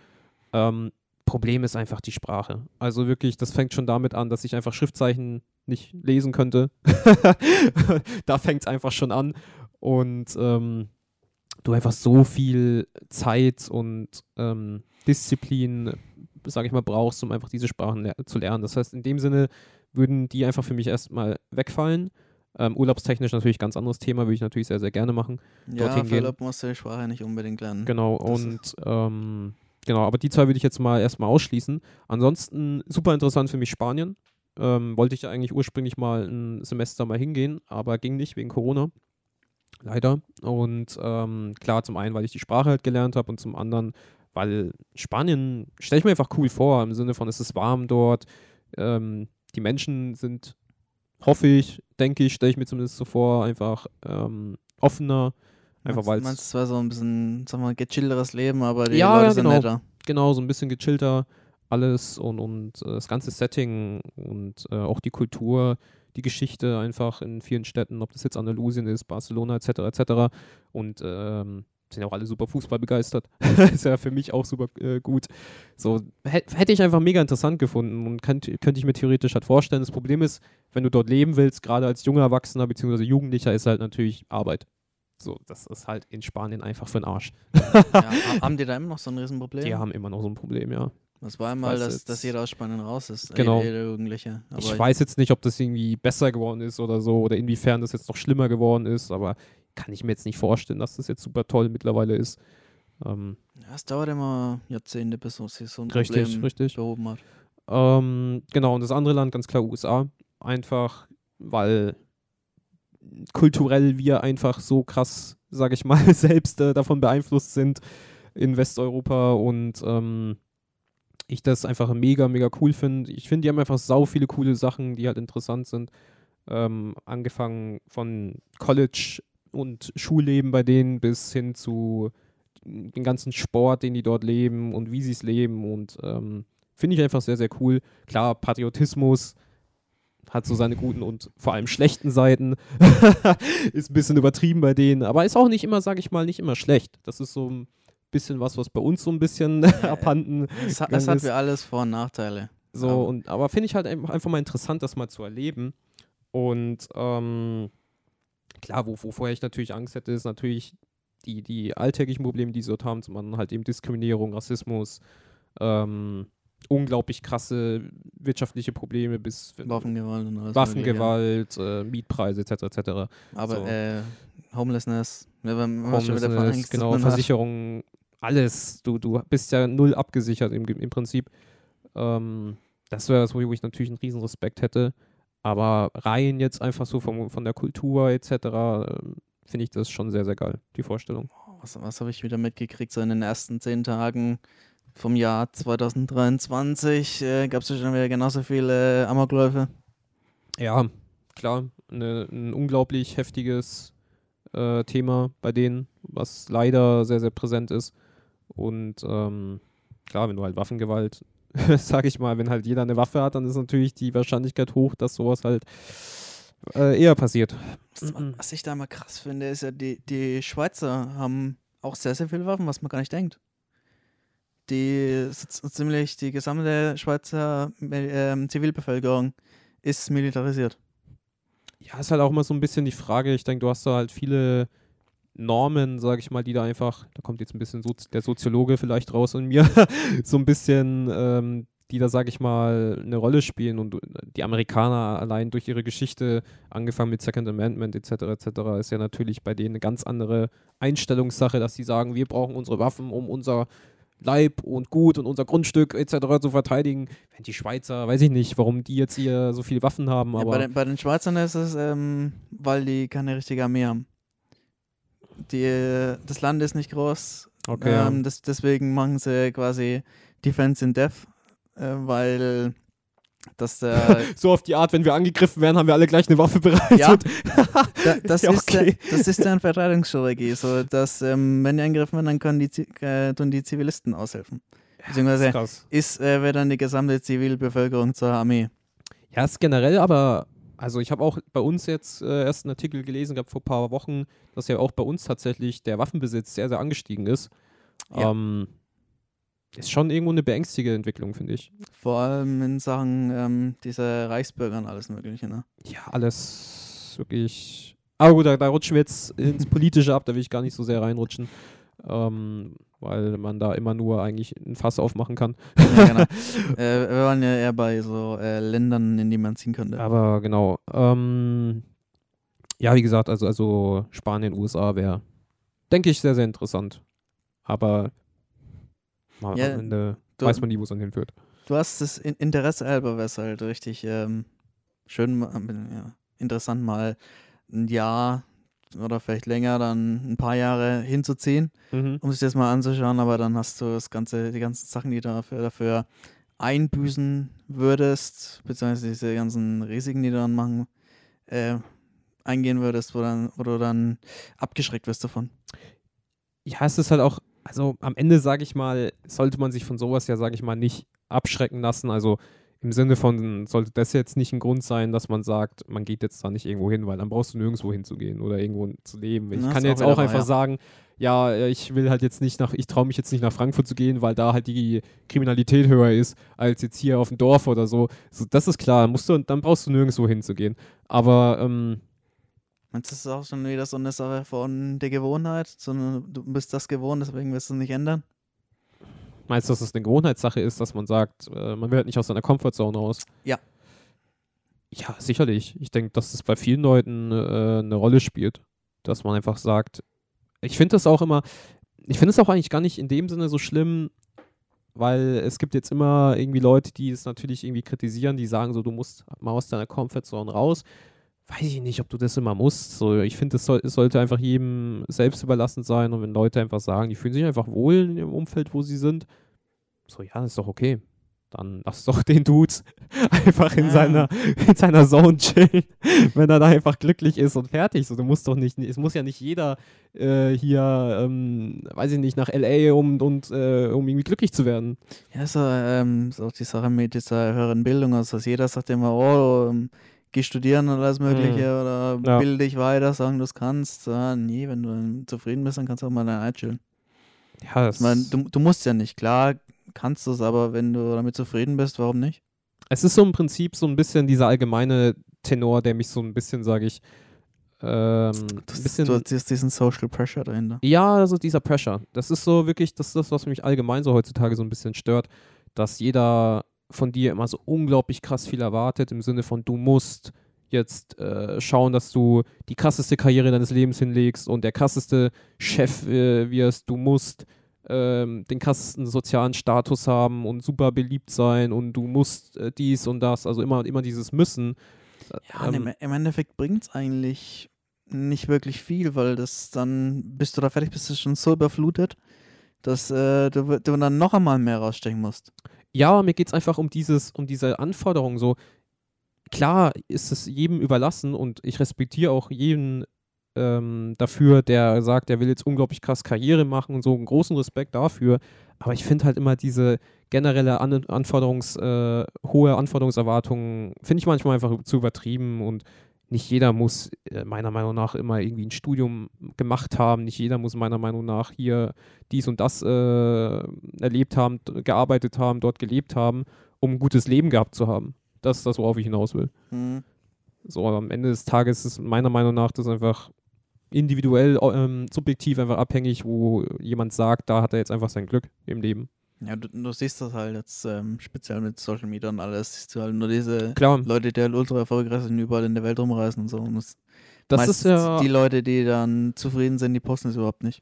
Ähm, Problem ist einfach die Sprache. Also wirklich, das fängt schon damit an, dass ich einfach Schriftzeichen nicht lesen könnte. da fängt es einfach schon an. Und ähm, du einfach so viel Zeit und ähm, Disziplin, sage ich mal, brauchst, um einfach diese Sprachen ler zu lernen. Das heißt, in dem Sinne würden die einfach für mich erstmal wegfallen. Ähm, urlaubstechnisch natürlich ganz anderes Thema, würde ich natürlich sehr, sehr gerne machen. Ja, Dorthin für. Urlaub musst du die Sprache nicht unbedingt lernen. Genau, Das und ähm, genau, aber die zwei würde ich jetzt mal erstmal ausschließen. Ansonsten super interessant für mich Spanien. Ähm, wollte ich ja eigentlich ursprünglich mal ein Semester mal hingehen, aber ging nicht wegen Corona. Leider. Und ähm, klar, zum einen, weil ich die Sprache halt gelernt habe und zum anderen, weil Spanien stelle ich mir einfach cool vor, im Sinne von, es ist warm dort, ähm, die Menschen sind, hoffe ich, denke ich, stelle ich mir zumindest so vor, einfach ähm, offener. Einfach weil es wäre so ein bisschen, sag mal, gechillteres Leben, aber die Ja, Leute sind genau. netter. genau, so ein bisschen gechillter alles und, und äh, das ganze Setting und äh, auch die Kultur, die Geschichte einfach in vielen Städten, ob das jetzt Andalusien ist, Barcelona etc. etc. Und ähm, sind ja auch alle super Fußball begeistert. ist ja für mich auch super äh, gut. So hä- hätte ich einfach mega interessant gefunden und könnte ich mir theoretisch halt vorstellen. Das Problem ist, wenn du dort leben willst, gerade als junger Erwachsener bzw. Jugendlicher, ist halt natürlich Arbeit. So, das ist halt in Spanien einfach für den Arsch. ja, ha- haben die da immer noch so ein Riesenproblem? Die haben immer noch so ein Problem, ja. Das war einmal, dass, dass jeder aus Spanien raus ist. Genau. Jeder Jugendliche. Ich weiß jetzt nicht, ob das irgendwie besser geworden ist oder so oder inwiefern das jetzt noch schlimmer geworden ist, aber kann ich mir jetzt nicht vorstellen, dass das jetzt super toll mittlerweile ist. Ähm, Ja, es dauert immer Jahrzehnte, bis so sich so ein richtig, Problem richtig. behoben hat. Ähm, genau, und das andere Land, ganz klar USA. Einfach, weil kulturell wir einfach so krass, sage ich mal, selbst äh, davon beeinflusst sind in Westeuropa und ähm, ich das einfach mega, mega cool finde. Ich finde, die haben einfach sau viele coole Sachen, die halt interessant sind. Ähm, angefangen von College und Schulleben bei denen bis hin zu den ganzen Sport, den die dort leben und wie sie es leben und ähm, finde ich einfach sehr, sehr cool. Klar, Patriotismus hat so seine guten und vor allem schlechten Seiten. ist ein bisschen übertrieben bei denen, aber ist auch nicht immer, sage ich mal, nicht immer schlecht. Das ist so ein bisschen was, was bei uns so ein bisschen abhanden Es, hat- es hat für alles Vor- und Nachteile. So, Aber- und, aber finde ich halt einfach einfach mal interessant, das mal zu erleben. Und ähm, klar, wo, wovor ich natürlich Angst hätte, ist natürlich die, die alltäglichen Probleme, die sie dort haben, zum anderen halt eben Diskriminierung, Rassismus, ähm, unglaublich krasse wirtschaftliche Probleme bis Waffengewalt und alles Waffengewalt, äh, Mietpreise etc. etc. Aber So. äh, Homelessness, ja, wenn man schon wieder Homelessness, Angst, genau. Versicherungen, alles. Du, du bist ja null abgesichert im, im Prinzip. Ähm, das wäre das, wo ich natürlich einen riesen Respekt hätte. Aber rein jetzt einfach so vom, von der Kultur etc. ähm, finde ich das schon sehr, sehr geil, die Vorstellung. Was, was habe ich wieder mitgekriegt? So in den ersten zehn Tagen vom Jahr 2023 äh, gab es ja schon wieder genauso viele Amokläufe. Ja, klar, ne, ein unglaublich heftiges äh, Thema bei denen, was leider sehr, sehr präsent ist. Und ähm, klar, wenn du halt Waffengewalt, sag ich mal, wenn halt jeder eine Waffe hat, dann ist natürlich die Wahrscheinlichkeit hoch, dass sowas halt äh, eher passiert. Was, was ich da mal krass finde, ist ja, die, die Schweizer haben auch sehr, sehr viele Waffen, was man gar nicht denkt. Die ziemlich die gesamte Schweizer ähm, Zivilbevölkerung ist militarisiert. Ja, ist halt auch immer so ein bisschen die Frage, ich denke, du hast da halt viele Normen, sag ich mal, die da einfach, da kommt jetzt ein bisschen Sozi der Soziologe vielleicht raus in mir, so ein bisschen, ähm, die da, sag ich mal, eine Rolle spielen und die Amerikaner allein durch ihre Geschichte, angefangen mit Second Amendment etc. etc., ist ja natürlich bei denen eine ganz andere Einstellungssache, dass sie sagen, wir brauchen unsere Waffen, um unser Leib und Gut und unser Grundstück etc. zu verteidigen. Wenn die Schweizer, weiß ich nicht, warum die jetzt hier so viele Waffen haben, Ja, aber bei, den, bei den Schweizern ist es, ähm, weil die keine richtige Armee haben. Die, äh, das Land ist nicht groß, okay, ja. ähm, das, deswegen machen sie quasi Defense in Death, äh, weil das der so auf die Art, wenn wir angegriffen werden, haben wir alle gleich eine Waffe bereit. Ja, Da, das, Ja, ist, okay. der- das ist deren Verteidigungsstrategie, so dass, ähm, wenn die angegriffen werden, dann können die, äh, tun die Zivilisten aushelfen. Beziehungsweise ist krass. ist, äh, wird dann die gesamte Zivilbevölkerung zur Armee. Ja, ist generell aber, also ich habe auch bei uns jetzt äh, erst einen Artikel gelesen gehabt vor ein paar Wochen, dass ja auch bei uns tatsächlich der Waffenbesitz sehr, sehr angestiegen ist. Ja. Ähm, ist schon irgendwo eine beängstigende Entwicklung, finde ich. Vor allem in Sachen ähm, dieser Reichsbürger und alles Mögliche. Ne? Ja, alles wirklich. Aber gut, da, da rutschen wir jetzt ins Politische ab, da will ich gar nicht so sehr reinrutschen. Ähm, weil man da immer nur eigentlich ein Fass aufmachen kann. Ja, genau. äh, wir waren ja eher bei so äh, Ländern, in die man ziehen könnte. Aber genau. Ähm, ja, wie gesagt, also, also Spanien, USA wäre, denke ich, sehr, sehr interessant. Aber mal Ja, am Ende du- weiß man nie, wo es dann hinführt. Du hast das In Interesse halber, wäre es halt richtig ähm, schön, ja, interessant mal ein Jahr oder vielleicht länger, dann ein paar Jahre hinzuziehen. Mhm. um sich das mal anzuschauen, aber dann hast du das ganze, die ganzen Sachen, die du dafür, dafür einbüßen würdest, beziehungsweise diese ganzen Risiken, die du dann machen, äh, eingehen würdest, wo, dann, wo du dann abgeschreckt wirst davon. Ja, es ist halt auch, also am Ende, sage ich mal, sollte man sich von sowas ja, sage ich mal, nicht abschrecken lassen. Also im Sinne von, sollte das jetzt nicht ein Grund sein, dass man sagt, man geht jetzt da nicht irgendwo hin, weil dann brauchst du nirgendwo hinzugehen oder irgendwo zu leben. Ich Ja, kann auch jetzt auch wahr, einfach ja. sagen, ja, ich will halt jetzt nicht nach, ich traue mich jetzt nicht nach Frankfurt zu gehen, weil da halt die Kriminalität höher ist als jetzt hier auf dem Dorf oder so. so das ist klar, musst du, dann brauchst du nirgendwo hinzugehen. Aber ähm, Meinst du, das ist auch schon wieder so eine Sache von der Gewohnheit? Sondern du bist das gewohnt, deswegen wirst du es nicht ändern? Meinst du, dass es eine Gewohnheitssache ist, dass man sagt, äh, man will halt nicht aus seiner Comfortzone raus? Ja. Ja, sicherlich. Ich denke, dass es bei vielen Leuten äh, eine Rolle spielt, dass man einfach sagt, ich finde das auch immer, ich finde es auch eigentlich gar nicht in dem Sinne so schlimm, weil es gibt jetzt immer irgendwie Leute, die es natürlich irgendwie kritisieren, die sagen so, du musst mal aus deiner Comfortzone raus. Weiß ich nicht, ob du das immer musst. So, ich finde, es, soll, sollte einfach jedem selbst überlassen sein und wenn Leute einfach sagen, die fühlen sich einfach wohl in dem Umfeld, wo sie sind, so, ja, ist doch okay. Dann lass doch den Dude einfach in, Ja. seiner, in seiner Zone chillen, wenn er da einfach glücklich ist und fertig. So, du musst doch nicht, es muss ja nicht jeder äh, hier, ähm, weiß ich nicht, nach L.A., um, und, äh, um irgendwie glücklich zu werden. Ja, so, ähm, ist auch die Sache mit dieser höheren Bildung. Also, dass jeder sagt immer, oh, ähm, geh studieren oder alles Mögliche oder Mhm. Ja. bilde dich weiter, sagen du es kannst. Ah, nee, wenn du zufrieden bist, dann kannst du auch mal dein chillen. Ja, das Ich meine, du, du musst ja nicht, klar kannst du es, aber wenn du damit zufrieden bist, warum nicht? es ist so im Prinzip so ein bisschen dieser allgemeine Tenor, der mich so ein bisschen, sage ich, ähm, Das, bisschen du hast diesen Social Pressure dahinter. Ja, also dieser Pressure. Das ist so wirklich, das ist das, was mich allgemein so heutzutage so ein bisschen stört. dass jeder von dir immer so unglaublich krass viel erwartet, im Sinne von, du musst jetzt äh, schauen, dass du die krasseste Karriere deines Lebens hinlegst und der krasseste Chef äh, wirst, du musst ähm, den krassesten sozialen Status haben und super beliebt sein und du musst äh, dies und das, also immer, immer dieses Müssen. Ja, ähm, im, im Endeffekt bringt es eigentlich nicht wirklich viel, weil das dann, bis du da fertig bist, ist schon so überflutet, dass äh, du, du dann noch einmal mehr rausstechen musst. Ja, mir geht es einfach um dieses, um diese Anforderung. So, klar ist es jedem überlassen und ich respektiere auch jeden ähm, dafür, der sagt, er will jetzt unglaublich krass Karriere machen und so, einen großen Respekt dafür. Aber ich finde halt immer diese generelle An Anforderungs, äh, hohe Anforderungserwartungen, finde ich manchmal einfach zu übertrieben und nicht jeder muss äh, meiner Meinung nach immer irgendwie ein Studium gemacht haben, nicht jeder muss meiner Meinung nach hier dies und das äh, erlebt haben, gearbeitet haben, dort gelebt haben, um ein gutes Leben gehabt zu haben. Das ist das, worauf ich hinaus will. Mhm. So, am Ende des Tages ist meiner Meinung nach das einfach individuell, ähm, subjektiv einfach abhängig, wo jemand sagt, da hat er jetzt einfach sein Glück im Leben. Ja, du, du siehst das halt jetzt ähm, speziell mit Social Media und alles, siehst du halt nur diese Klar. Leute, die halt ultra erfolgreich sind, überall in der Welt rumreisen und so. Und das, das ist ja die Leute, die dann zufrieden sind, die posten es überhaupt nicht.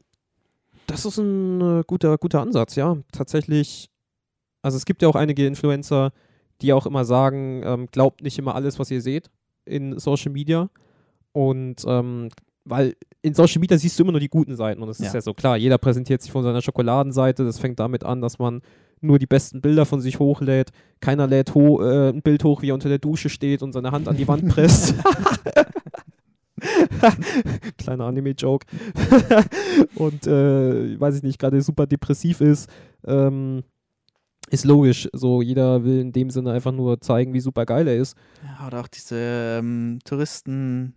Das ist ein äh, guter, guter Ansatz, ja. Tatsächlich, also es gibt ja auch einige Influencer, die auch immer sagen, ähm, glaubt nicht immer alles, was ihr seht in Social Media. Und ähm, weil in Social Media siehst du immer nur die guten Seiten und das ja. ist ja so klar. Jeder präsentiert sich von seiner Schokoladenseite. Das fängt damit an, dass man nur die besten Bilder von sich hochlädt. Keiner lädt ho äh, ein Bild hoch, wie er unter der Dusche steht und seine Hand an die Wand presst. Kleiner Anime-Joke. und äh, weiß ich nicht, gerade super depressiv ist. Ähm, ist logisch. So, jeder will in dem Sinne einfach nur zeigen, wie super geil er ist. Ja, oder auch diese ähm, Touristen.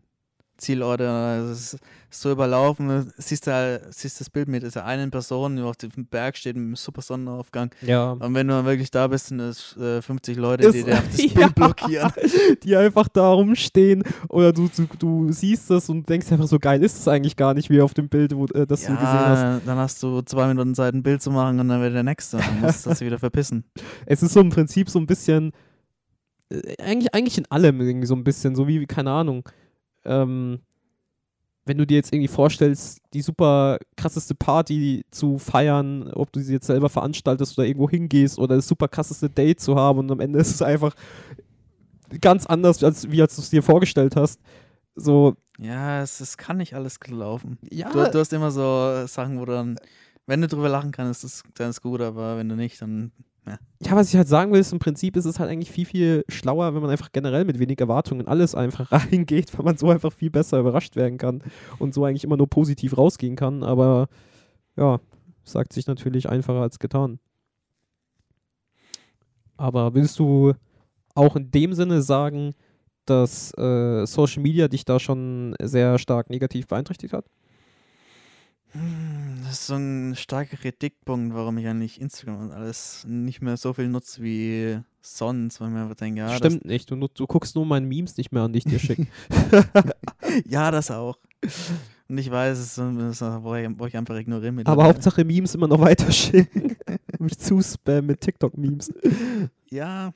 Zielorte, es ist so überlaufen. Siehst du halt, siehst das Bild mit dieser einen Person, die auf dem Berg steht mit einem super Sonnenaufgang. Ja. Und wenn du dann wirklich da bist, sind es äh, 50 Leute, die dir das Bild ja, blockieren. Die einfach da rumstehen oder du, du, du siehst das und denkst einfach, so geil ist es eigentlich gar nicht, wie auf dem Bild, wo, äh, das ja, du gesehen hast. Dann hast du zwei Minuten Zeit, ein Bild zu machen und dann wird der nächste. Dann musst du das wieder verpissen. Es ist so im Prinzip so ein bisschen, äh, eigentlich, eigentlich in allem irgendwie so ein bisschen, so wie, keine Ahnung ähm, wenn du dir jetzt irgendwie vorstellst, die super krasseste Party zu feiern, ob du sie jetzt selber veranstaltest oder irgendwo hingehst oder das super krasseste Date zu haben und am Ende ist es einfach ganz anders, als wie als du es dir vorgestellt hast. So. Ja, es, es kann nicht alles laufen. Ja. Du, du, hast immer so Sachen, wo dann, wenn du drüber lachen kannst, ist das, dann ist gut, aber wenn du nicht, dann ja. ja, was ich halt sagen will, ist im Prinzip ist es halt eigentlich viel, viel schlauer, wenn man einfach generell mit wenig Erwartungen alles einfach reingeht, weil man so einfach viel besser überrascht werden kann und so eigentlich immer nur positiv rausgehen kann. Aber ja, sagt sich natürlich einfacher als getan. Aber willst du auch in dem Sinne sagen, dass äh, Social Media dich da schon sehr stark negativ beeinträchtigt hat? Hm, das ist so ein starker Kritikpunkt, warum ich eigentlich Instagram und alles nicht mehr so viel nutze wie sonst, weil mir einfach denke, ja. Stimmt nicht, du, du guckst nur meine Memes nicht mehr an, die ich dir schicke. ja, das auch. Und ich weiß, es ist wo, ich, wo ich einfach ignoriere. Mit Aber Hauptsache Memes immer noch weiter schicken. mich zu spam mit TikTok-Memes. Ja,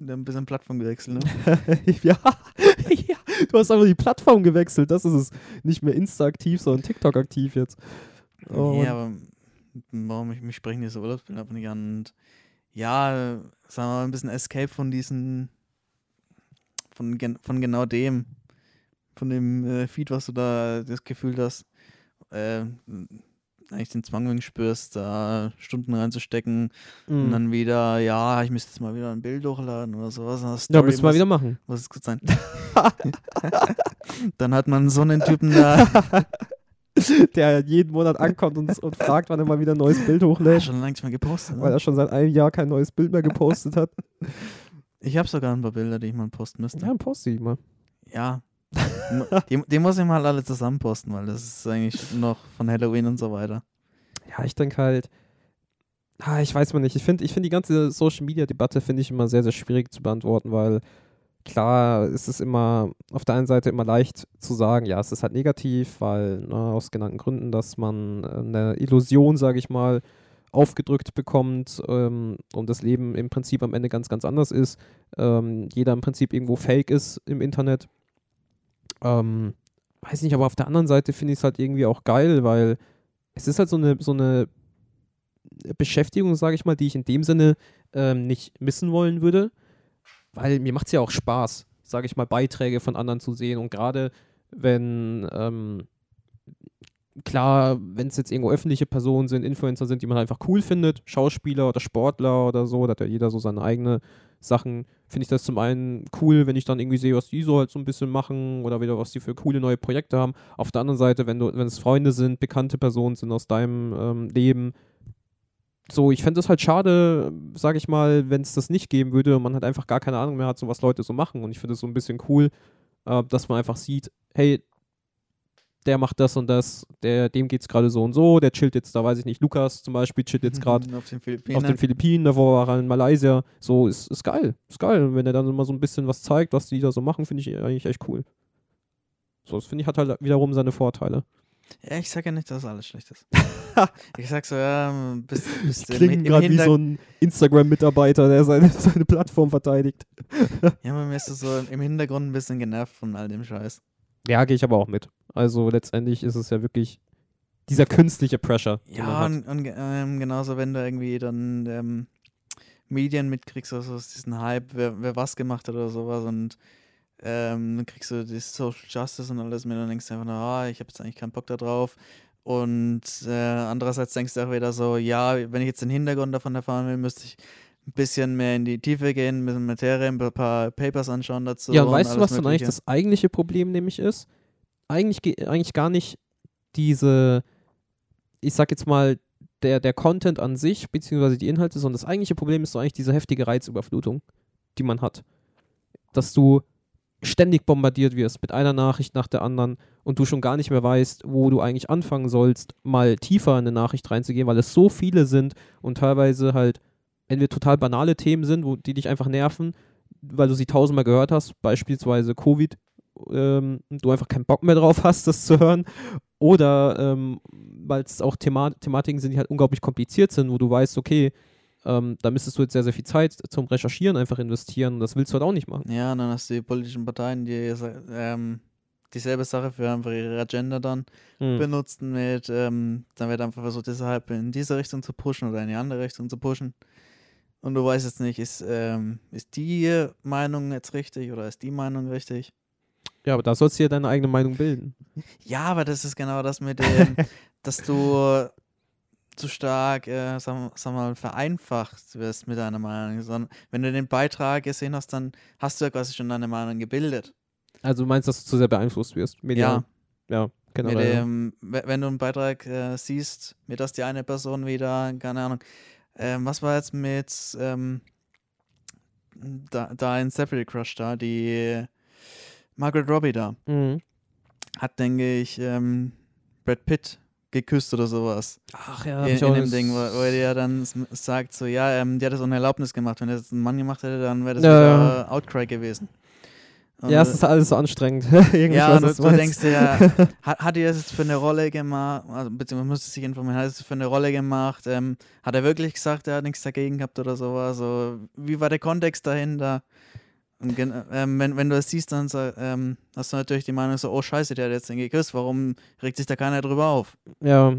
ein bisschen Plattform gewechselt, ne? ja. ja. Du hast einfach die Plattform gewechselt. Das ist es. Nicht mehr Insta aktiv, sondern TikTok aktiv jetzt. Oh, ja, aber warum ich mich sprechen diese Urlaubsbilder nicht an? Und ja, sagen wir mal, ein bisschen Escape von diesen, von, gen, von genau dem, von dem äh, Feed, was du da das Gefühl hast, äh, eigentlich den Zwang spürst, da Stunden reinzustecken mm. und mhm. dann wieder, ja, ich müsste jetzt mal wieder ein Bild hochladen oder sowas. ja, müssen wir wieder machen. Muss es gut sein. dann hat man so einen Typen da. der jeden Monat ankommt und, und fragt, wann er mal wieder ein neues Bild hochlädt. Ja, schon lange nicht mehr gepostet. Ne? Weil er schon seit einem Jahr kein neues Bild mehr gepostet hat. Ich habe sogar ein paar Bilder, die ich mal posten müsste. Ja, poste ich mal. Ja, die, die, muss ich mal alle zusammen posten, weil das ist eigentlich noch von Halloween und so weiter. Ja, ich denke halt, ah, ich weiß mal nicht, ich finde ich find die ganze Social Media Debatte finde ich immer sehr, sehr schwierig zu beantworten, weil klar ist es immer auf der einen Seite immer leicht zu sagen, ja, es ist halt negativ, weil ne, aus genannten Gründen, dass man eine Illusion, sage ich mal, aufgedrückt bekommt ähm, und das Leben im Prinzip am Ende ganz, ganz anders ist. Ähm, jeder im Prinzip irgendwo fake ist im Internet. Ähm, weiß nicht, aber auf der anderen Seite finde ich es halt irgendwie auch geil, weil es ist halt so eine, so eine Beschäftigung, sage ich mal, die ich in dem Sinne ähm, nicht missen wollen würde, weil mir macht es ja auch Spaß, sage ich mal, Beiträge von anderen zu sehen. Und gerade wenn ähm, klar, wenn es jetzt irgendwo öffentliche Personen sind, Influencer sind, die man einfach cool findet, Schauspieler oder Sportler oder so, da hat ja jeder so seine eigene Sachen, finde ich das zum einen cool, wenn ich dann irgendwie sehe, was die so halt so ein bisschen machen oder wieder was die für coole neue Projekte haben. Auf der anderen Seite, wenn du, wenn es Freunde sind, bekannte Personen sind aus deinem ähm, Leben, so, ich fände es halt schade, sage ich mal, wenn es das nicht geben würde und man halt einfach gar keine Ahnung mehr hat, so was Leute so machen. Und ich finde es so ein bisschen cool, äh, dass man einfach sieht, hey, der macht das und das, der, dem geht es gerade so und so, der chillt jetzt, da weiß ich nicht, Lukas zum Beispiel chillt jetzt gerade auf den Philippinen. auf den Philippinen, davor war er in Malaysia. So, ist, ist geil. Ist geil. Und wenn er dann immer so ein bisschen was zeigt, was die da so machen, finde ich eigentlich echt cool. So, das finde ich hat halt wiederum seine Vorteile. Ja, ich sage ja nicht, dass alles schlecht ist. ich sag so, ja, bist, bist im, Klingt im gerade wie so ein Instagram-Mitarbeiter, der seine, seine Plattform verteidigt. Ja, man ist so im Hintergrund ein bisschen genervt von all dem Scheiß. Ja, gehe ich aber auch mit. Also letztendlich ist es ja wirklich dieser künstliche Pressure. Ja, und, und ähm, genauso, wenn du irgendwie dann ähm, Medien mitkriegst, also aus diesen Hype, wer, wer was gemacht hat oder sowas und ähm, dann kriegst du das Social Justice und alles mit und denkst du einfach, nur, ah, ich habe jetzt eigentlich keinen Bock da drauf. Und äh, andererseits denkst du auch wieder so, ja, wenn ich jetzt den Hintergrund davon erfahren will, müsste ich ein bisschen mehr in die Tiefe gehen, ein bisschen Materie, ein paar Papers anschauen dazu. ja, und weißt du, was dann eigentlich das eigentliche Problem nämlich ist? Eigentlich, ge- eigentlich gar nicht diese, ich sag jetzt mal, der, der Content an sich, beziehungsweise die Inhalte, sondern das eigentliche Problem ist doch eigentlich diese heftige Reizüberflutung, die man hat. Dass du ständig bombardiert wirst mit einer Nachricht nach der anderen und du schon gar nicht mehr weißt, wo du eigentlich anfangen sollst, mal tiefer in eine Nachricht reinzugehen, weil es so viele sind und teilweise halt entweder total banale Themen sind, wo die dich einfach nerven, weil du sie tausendmal gehört hast, beispielsweise Covid, ähm, du einfach keinen Bock mehr drauf hast, das zu hören, oder ähm, weil es auch Thema Thematiken sind, die halt unglaublich kompliziert sind, wo du weißt, okay, ähm, da müsstest du jetzt sehr, sehr viel Zeit zum Recherchieren einfach investieren das willst du halt auch nicht machen. Ja, und dann hast du die politischen Parteien, die ähm, dieselbe Sache für einfach ihre Agenda dann Mhm. benutzen mit, ähm, dann wird einfach versucht, deshalb in diese Richtung zu pushen oder in die andere Richtung zu pushen. Und du weißt jetzt nicht, ist, ähm, ist die Meinung jetzt richtig oder ist die Meinung richtig? Ja, aber da sollst du ja deine eigene Meinung bilden. Ja, aber das ist genau das mit dem, dass du zu stark, äh, sag, sag mal, vereinfacht wirst mit deiner Meinung. Sondern wenn du den Beitrag gesehen hast, dann hast du ja quasi schon deine Meinung gebildet. Also du meinst, dass du zu sehr beeinflusst wirst? Medial? Ja, Mit generell. ja. dem, we- wenn du einen Beitrag äh, siehst, mit dass die eine Person wieder, keine Ahnung, ähm, was war jetzt mit ähm, da, da in Separate Crush da, die Margaret Robbie da, Mhm. hat, denke ich, ähm, Brad Pitt geküsst oder sowas. Ach ja, in, in dem Ding, wo, wo er ja dann sagt, so, ja, ähm, die hat das ohne Erlaubnis gemacht. Wenn er das ein Mann gemacht hätte, dann wäre das Ja. wieder Outcry gewesen. Und, Ja, es ist alles so anstrengend. Ja, und du, du denkst dir ja, hat, hat er das jetzt für eine Rolle gemacht, also beziehungsweise musste sich informieren, hat er das für eine Rolle gemacht, ähm, hat er wirklich gesagt, er hat nichts dagegen gehabt oder sowas, so, wie war der Kontext dahinter? Ähm, wenn, wenn du es siehst, dann ähm, hast du natürlich die Meinung so, oh scheiße, der hat jetzt den geküsst, warum regt sich da keiner drüber auf? Ja.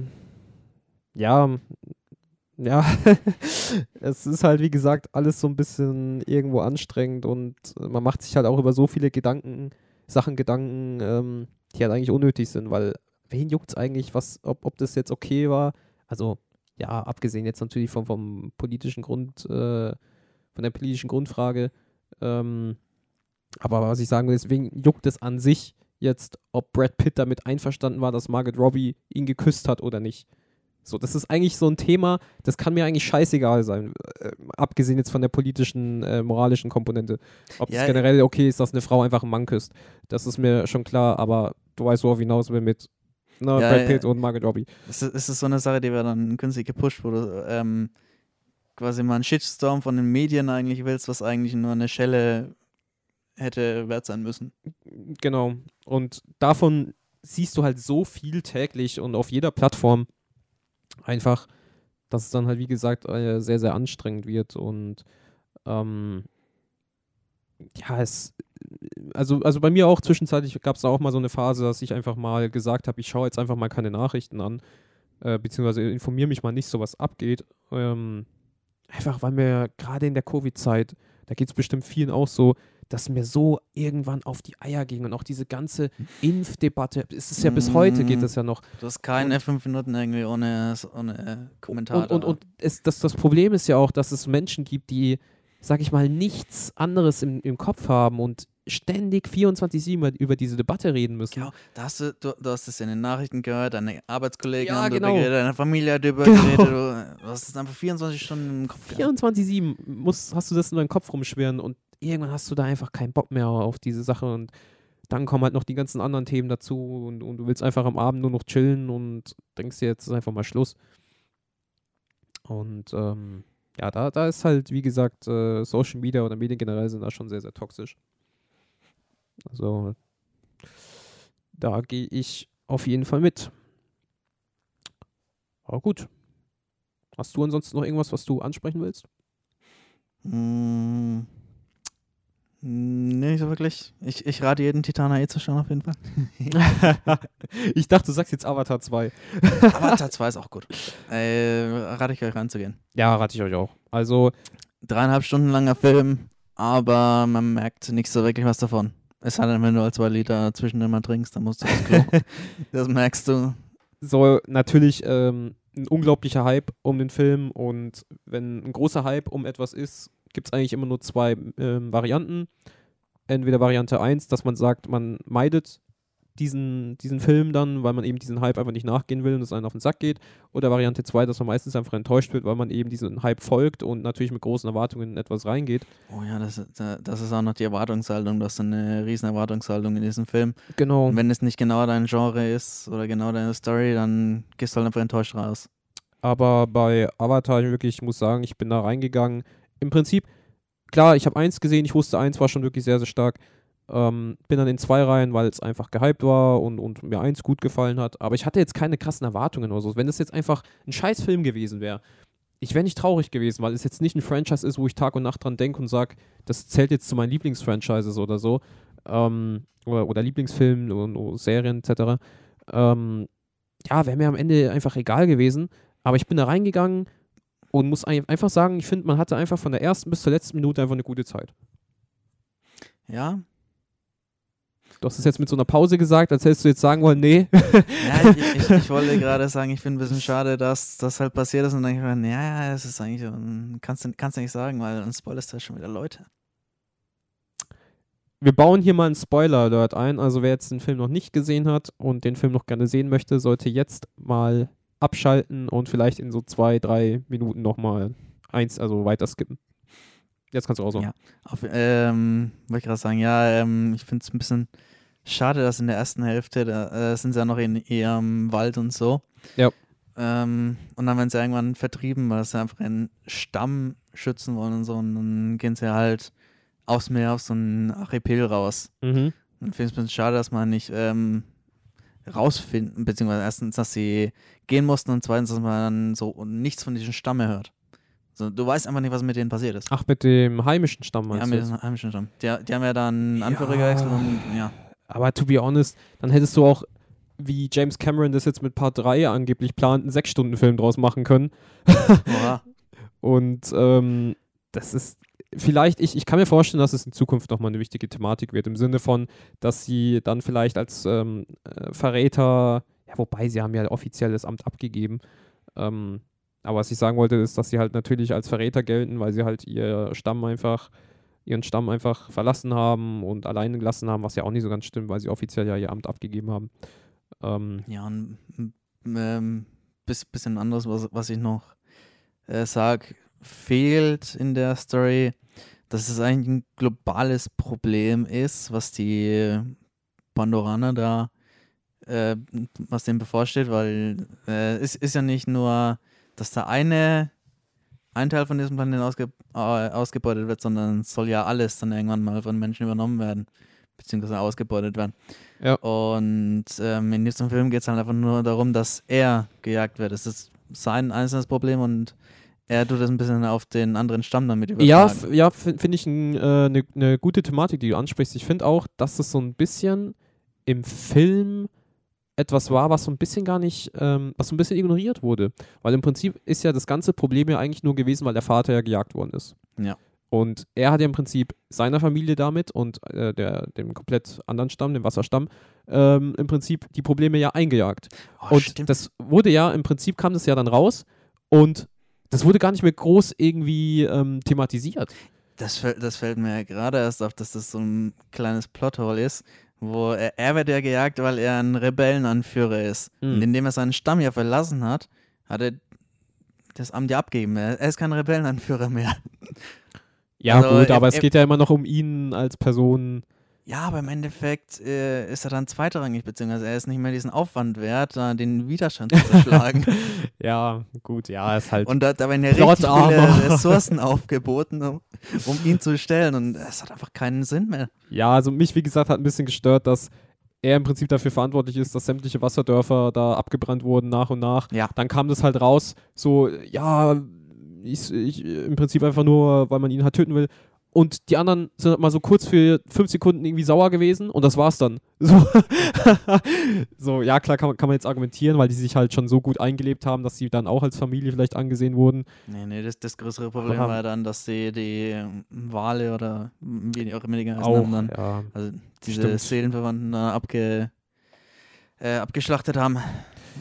Ja. Ja. es ist halt, wie gesagt, alles so ein bisschen irgendwo anstrengend und man macht sich halt auch über so viele Gedanken, Sachen Gedanken, ähm, die halt eigentlich unnötig sind, weil wen juckt es eigentlich, was, ob, ob das jetzt okay war? Also, ja, abgesehen jetzt natürlich vom, vom politischen Grund, äh, von der politischen Grundfrage. Ähm, aber was ich sagen will, wen juckt es an sich jetzt, ob Brad Pitt damit einverstanden war, dass Margaret Robbie ihn geküsst hat oder nicht. So, das ist eigentlich so ein Thema, das kann mir eigentlich scheißegal sein, äh, abgesehen jetzt von der politischen, äh, moralischen Komponente. Ob Ja, es generell okay ist, dass eine Frau einfach einen Mann küsst, das ist mir schon klar, aber du weißt, worauf hinaus will mit ne, Ja, Brad ja. Pitt und Margaret Robbie. Es ist, es ist so eine Sache, die wird dann künstlich gepusht, du ähm, quasi mal einen Shitstorm von den Medien eigentlich willst, was eigentlich nur eine Schelle hätte wert sein müssen. Genau. Und davon siehst du halt so viel täglich und auf jeder Plattform einfach, dass es dann halt, wie gesagt, äh, sehr, sehr anstrengend wird und ähm, ja, es, also, also bei mir auch zwischenzeitlich gab es auch mal so eine Phase, dass ich einfach mal gesagt habe, ich schaue jetzt einfach mal keine Nachrichten an, äh, beziehungsweise informiere mich mal nicht, so was abgeht. Ähm, einfach weil mir gerade in der Covid-Zeit, da geht es bestimmt vielen auch so, dass mir so irgendwann auf die Eier ging und auch diese ganze Impfdebatte, es ist ja bis heute geht das ja noch. Du hast keine fünf Minuten irgendwie ohne, ohne Kommentar. Und, und, und es, das, das Problem ist ja auch, dass es Menschen gibt, die, sag ich mal, nichts anderes im, im Kopf haben und ständig 24-7 über diese Debatte reden müssen. Genau, da hast du, du, du hast es in den Nachrichten gehört, deine Arbeitskollegen Ja, haben genau. darüber geredet, deine Familie hat darüber Genau. geredet, du, hast es einfach 24 Stunden im Kopf. gehabt. 24-7 musst- hast du das in deinem Kopf rumschwirren und irgendwann hast du da einfach keinen Bock mehr auf diese Sache und dann kommen halt noch die ganzen anderen Themen dazu und, und du willst einfach am Abend nur noch chillen und denkst dir, jetzt ist einfach mal Schluss. Und ähm, ja, da, da ist halt, wie gesagt, äh, Social Media oder Medien generell sind da schon sehr, sehr toxisch. Also da gehe ich auf jeden Fall mit. Aber gut. Hast du ansonsten noch irgendwas, was du ansprechen willst? Mm. Nee, nicht so wirklich. Ich, ich rate jeden Titaner eh zu schauen, auf jeden Fall. ich dachte, du sagst jetzt Avatar 2. Avatar 2 ist auch gut. Äh, rate ich euch ranzugehen. Ja, rate ich euch auch. Also, Dreieinhalb Stunden langer Film, aber man merkt nicht so wirklich was davon. Es sei denn, wenn du halt zwei Liter zwischendurch mal trinkst, dann musst du aufs Klo. das merkst du. so natürlich ähm, ein unglaublicher Hype um den Film und wenn ein großer Hype um etwas ist, gibt es eigentlich immer nur zwei ähm, Varianten. Entweder Variante 1, dass man sagt, man meidet diesen, diesen Film dann, weil man eben diesen Hype einfach nicht nachgehen will und es einen auf den Sack geht. Oder Variante 2, dass man meistens einfach enttäuscht wird, weil man eben diesen Hype folgt und natürlich mit großen Erwartungen in etwas reingeht. Oh ja, das, das ist auch noch die Erwartungshaltung. Du hast eine riesen Erwartungshaltung in diesem Film. Genau. Und wenn es nicht genau dein Genre ist oder genau deine Story, dann gehst du halt einfach enttäuscht raus. Aber bei Avatar wirklich, ich muss sagen, ich bin da reingegangen. Im Prinzip, klar, ich habe eins gesehen, ich wusste, eins war schon wirklich sehr, sehr stark. Ähm, bin dann in zwei rein, weil es einfach gehypt war und, und mir eins gut gefallen hat. Aber ich hatte jetzt keine krassen Erwartungen oder so. Wenn das jetzt einfach ein scheiß Film gewesen wäre, ich wäre nicht traurig gewesen, weil es jetzt nicht ein Franchise ist, wo ich Tag und Nacht dran denke und sage, das zählt jetzt zu meinen Lieblingsfranchises oder so. Ähm, oder, oder Lieblingsfilmen und, Serien etc. Ähm, ja, wäre mir am Ende einfach egal gewesen. Aber ich bin da reingegangen und muss ein- einfach sagen, ich finde, man hatte einfach von der ersten bis zur letzten Minute einfach eine gute Zeit. Ja, Du hast es jetzt mit so einer Pause gesagt, als hättest du jetzt sagen wollen, nee. ja ich, ich, ich wollte gerade sagen, ich finde ein bisschen schade, dass das halt passiert ist und dann denke ich mir, ja, ja, es ist eigentlich, ähm, kannst du, kannst du nicht sagen, weil dann spoilerst du ja schon wieder Leute. Wir bauen hier mal einen Spoiler-Alert ein. Also wer jetzt den Film noch nicht gesehen hat und den Film noch gerne sehen möchte, sollte jetzt mal abschalten und vielleicht in so zwei, drei Minuten nochmal eins, also weiter skippen. Jetzt kannst du auch so. Ja. Auf, ähm, wollte ich gerade sagen, ja, ähm, ich finde es ein bisschen schade, dass in der ersten Hälfte, da äh, sind sie ja noch in ihrem Wald und so. Ja. Ähm, und dann werden sie irgendwann vertrieben, weil sie einfach einen Stamm schützen wollen und so. Und dann gehen sie halt aufs Meer auf so einen Archipel raus. Mhm. Und ich finde es ein bisschen schade, dass man nicht ähm, rausfinden, beziehungsweise erstens, dass sie gehen mussten und zweitens, dass man dann so nichts von diesem Stamm mehr hört. So, du weißt einfach nicht, was mit denen passiert ist. Ach, mit dem heimischen Stamm Ja, meinst mit du? jetzt? dem heimischen Stamm. Die, die haben ja dann Ja. Anführer gewechselt und ja. Aber to be honest, dann hättest du auch, wie James Cameron das jetzt mit Part 3 angeblich plant, einen 6-Stunden-Film draus machen können. Und ähm, das ist vielleicht, ich, ich kann mir vorstellen, dass es in Zukunft nochmal eine wichtige Thematik wird, im Sinne von, dass sie dann vielleicht als ähm, äh, Verräter, ja, wobei sie haben ja offiziell das Amt abgegeben, ähm, aber was ich sagen wollte, ist, dass sie halt natürlich als Verräter gelten, weil sie halt ihr Stamm einfach, ihren Stamm einfach verlassen haben und alleine gelassen haben, was ja auch nicht so ganz stimmt, weil sie offiziell ja ihr Amt abgegeben haben. Ähm, Ja, m- ähm, bis, bisschen anderes, was, was ich noch äh, sag, fehlt in der Story, dass es eigentlich ein globales Problem ist, was die Pandoraner da, äh, was dem bevorsteht, weil äh, es ist ja nicht nur, dass da eine ein Teil von diesem Planeten ausge, äh, ausgebeutet wird, sondern soll ja alles dann irgendwann mal von Menschen übernommen werden, beziehungsweise ausgebeutet werden. Ja. Und ähm, in diesem Film geht es halt einfach nur darum, dass er gejagt wird. Es ist sein einzelnes Problem und er tut das ein bisschen auf den anderen Stamm damit Ja, übertragen. f- ja finde ich eine äh, ne, ne gute Thematik, die du ansprichst. Ich finde auch, dass es so ein bisschen im Film etwas war, was so ein bisschen gar nicht, ähm, was so ein bisschen ignoriert wurde. Weil im Prinzip ist ja das ganze Problem ja eigentlich nur gewesen, weil der Vater ja gejagt worden ist. Ja. Und er hat ja im Prinzip seiner Familie damit und äh, der, dem komplett anderen Stamm, dem Wasserstamm, ähm, im Prinzip die Probleme ja eingejagt. Oh, und stimmt. das wurde ja, im Prinzip kam das ja dann raus und das wurde gar nicht mehr groß irgendwie ähm, thematisiert. Das, fällt- das fällt mir gerade erst auf, dass das so ein kleines Plothole ist, wo er, er wird ja gejagt, weil er ein Rebellenanführer ist. Mhm. Und indem er seinen Stamm ja verlassen hat, hat er das Amt ja abgegeben. Er, er ist kein Rebellenanführer mehr. Ja, Also, gut, er- aber es er- geht ja immer noch um ihn als Person. Ja, aber im Endeffekt äh, ist er dann zweitrangig, beziehungsweise er ist nicht mehr diesen Aufwand wert, da den Widerstand zu schlagen. Ja, gut, ja, ist halt. Und da, da werden ja richtig viele. Ressourcen aufgeboten, um, um ihn zu stellen. Und es hat einfach keinen Sinn mehr. ja, also mich, wie gesagt, hat ein bisschen gestört, dass er im Prinzip dafür verantwortlich ist, dass sämtliche Wasserdörfer da abgebrannt wurden nach und nach. Ja. Dann kam das halt raus, so, ja, ich, ich, im Prinzip einfach nur, weil man ihn halt töten will. Und die anderen sind halt mal so kurz für fünf Sekunden irgendwie sauer gewesen und das war's dann. So, so ja, klar kann, man- kann man jetzt argumentieren, weil die sich halt schon so gut eingelebt haben, dass sie dann auch als Familie vielleicht angesehen wurden. Nee, nee, das, das größere Problem Aber- war dann, dass die, die Wale oder wie die auch immer die geheißen Auch, haben, dann, ja. also diese Stimmt. Seelenverwandten abge, äh, abgeschlachtet haben.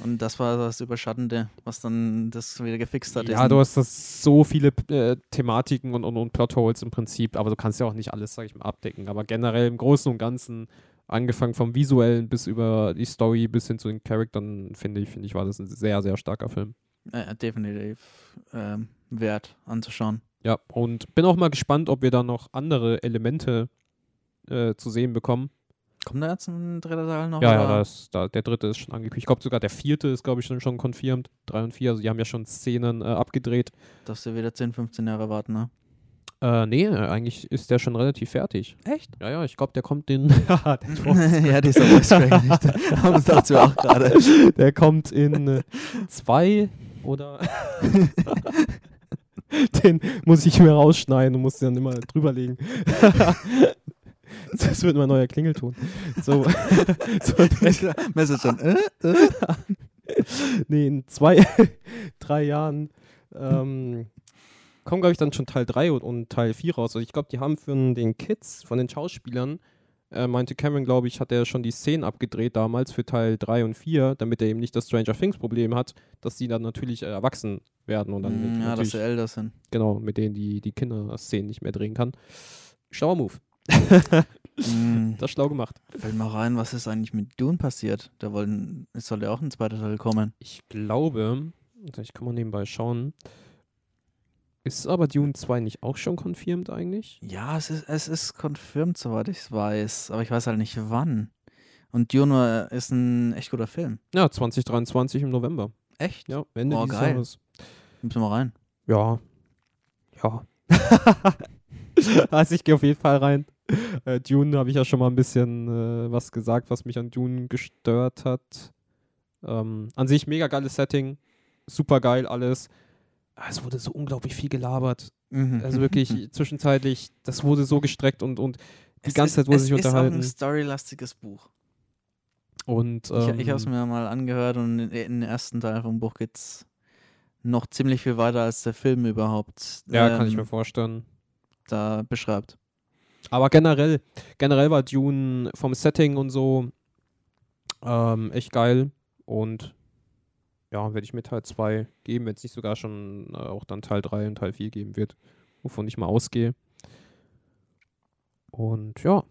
Und das war das Überschattende, was dann das wieder gefixt hat. Ja, du hast das so viele äh, Thematiken und, und, und Plotholes im Prinzip, aber du kannst ja auch nicht alles, sag ich mal, abdecken. Aber generell im Großen und Ganzen, angefangen vom Visuellen bis über die Story bis hin zu den Charaktern, finde ich, finde ich, war das ein sehr, sehr starker Film. äh, definitiv ähm, wert anzuschauen. Ja, und bin auch mal gespannt, ob wir da noch andere Elemente äh, zu sehen bekommen. Kommt da jetzt ein dritter Teil noch? Ja, ja, oder? das, da, der dritte ist schon angekündigt. Ich glaube sogar der vierte ist, glaube ich, schon, schon confirmed. Drei und vier, also die haben ja schon Szenen äh, abgedreht. Darfst du wieder 10, 15 Jahre warten, ne? Äh, nee, eigentlich ist der schon relativ fertig. Echt? Ja, ja, ich glaube, der kommt in. ja, dieser Voice nicht. Dachten wir auch gerade. der kommt in äh, zwei oder. Den muss ich mir rausschneiden und muss den dann immer drüberlegen. das wird mein neuer Klingelton. So, so Message schon. Äh, äh. nee, in zwei, drei Jahren ähm, kommen, glaube ich, dann schon Teil 3 und, und Teil 4 raus. Also ich glaube, die haben für den Kids von den Schauspielern, äh, meinte Cameron, glaube ich, hat er schon die Szenen abgedreht damals für Teil 3 und 4, damit er eben nicht das Stranger Things Problem hat, dass die dann natürlich äh, erwachsen werden und dann mit, Mm, Ja, dass sie älter sind. genau, mit denen die, die Kinderszenen nicht mehr drehen kann. Schlauer Move. Mm, Das ist schlau gemacht. Fällt mal rein, was ist eigentlich mit Dune passiert? Da wollen, es soll ja auch ein zweiter Teil kommen. Ich glaube, also ich kann mal nebenbei schauen. Ist aber Dune 2 nicht auch schon confirmed eigentlich? Ja, es ist, es ist confirmed, soweit ich es weiß. Aber ich weiß halt nicht wann. Und Dune äh, ist ein echt guter Film. Ja, 2023 im November. Echt? Ja, Ende Oh, dieses geil. Jahres. Müssen wir mal rein. Ja. Ja. also ich gehe auf jeden Fall rein. Äh, Dune habe ich ja schon mal ein bisschen äh, was gesagt, was mich an Dune gestört hat. Ähm, an sich mega geiles Setting. Super geil alles. Ah, Es wurde so unglaublich viel gelabert. Mhm. Also wirklich zwischenzeitlich, das wurde so gestreckt und, und die Es ganze ist, Zeit wurde es sich ist auch unterhalten. ein storylastiges Buch. Und, Ich, ich habe es ähm, mir mal angehört und in, in den ersten Teil vom Buch geht's noch ziemlich viel weiter als der Film überhaupt Ja, kann ich ähm, mir vorstellen. Da beschreibt. Aber generell, generell war Dune vom Setting und so ähm, echt geil. Und ja, werde ich mir Teil 2 geben, wenn es nicht sogar schon äh, auch dann Teil 3 und Teil 4 geben wird, wovon ich mal ausgehe. Und ja.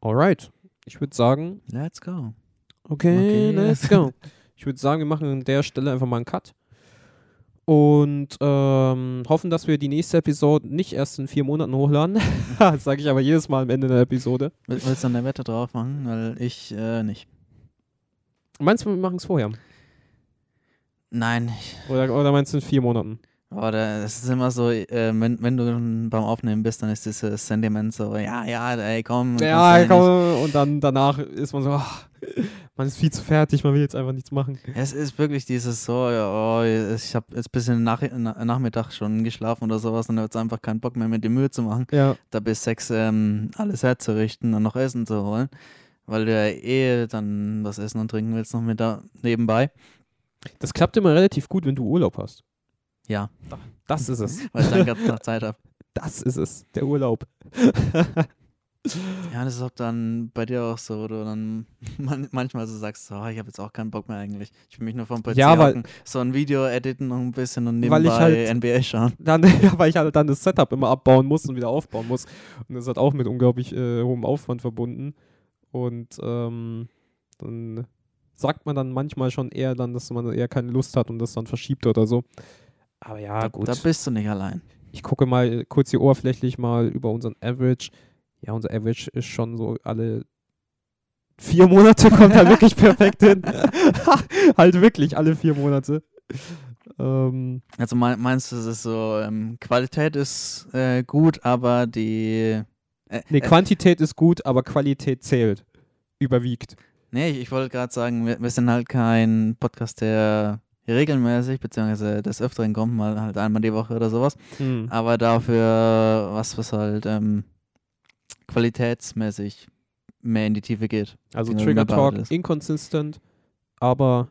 Alright. Ich würde sagen, Let's go. Okay, Okay. let's go. Ich würde sagen, wir machen an der Stelle einfach mal einen Cut. Und ähm, hoffen, dass wir die nächste Episode nicht erst in vier Monaten hochladen. das sage ich aber jedes Mal am Ende der Episode. Will- Willst du eine Wette drauf machen? Weil ich äh, nicht. Meinst du, wir machen es vorher? Nein, Oder, oder meinst du in vier Monaten? Aber da- es ist immer so, äh, wenn, wenn du beim Aufnehmen bist, dann ist dieses Sentiment so, ja, ja, ey, komm. Ja, nicht. komm, und dann danach ist man so, ach, Man ist viel zu fertig, man will jetzt einfach nichts machen. Es ist wirklich dieses so, oh, ich habe jetzt bis in den Nach Na Nachmittag schon geschlafen oder sowas und jetzt einfach keinen Bock mehr mit die Mühe zu machen, Ja. da bis sechs ähm, alles herzurichten und noch Essen zu holen, weil du ja eh dann was essen und trinken willst noch mit da nebenbei. Das klappt immer relativ gut, wenn du Urlaub hast. Ja, Das ist es. weil ich dann ganz noch Zeit habe. Das ist es. Der Urlaub. Ja, das ist auch dann bei dir auch so, wo du dann man manchmal so sagst, oh, ich habe jetzt auch keinen Bock mehr eigentlich. Ich will mich nur vom PC Ja, weil- so ein Video editen noch ein bisschen und Weil ich nebenbei halt- NBA schauen. Dann, ja, weil ich halt dann das Setup immer abbauen muss und wieder aufbauen muss. Und das hat auch mit unglaublich äh, hohem Aufwand verbunden. Und ähm, dann sagt man dann manchmal schon eher dann, dass man eher keine Lust hat und das dann verschiebt oder so. Aber ja, da, gut. da bist du nicht allein. ich gucke mal kurz hier oberflächlich mal über unseren Average. Ja, unser Average ist schon so alle vier Monate kommt da wirklich perfekt hin. halt wirklich alle vier Monate. Ähm, Also mein, meinst du, es ist so, ähm, Qualität ist äh, gut, aber die. Äh, nee, äh, Quantität ist gut, aber Qualität zählt. Überwiegt. nee, ich, ich wollte gerade sagen, wir, wir sind halt kein Podcast, der regelmäßig, beziehungsweise des Öfteren kommt, mal halt einmal die Woche oder sowas. Hm. Aber dafür was, was halt ähm, qualitätsmäßig mehr in die Tiefe geht. Also Ja, Trigger Talk inconsistent, aber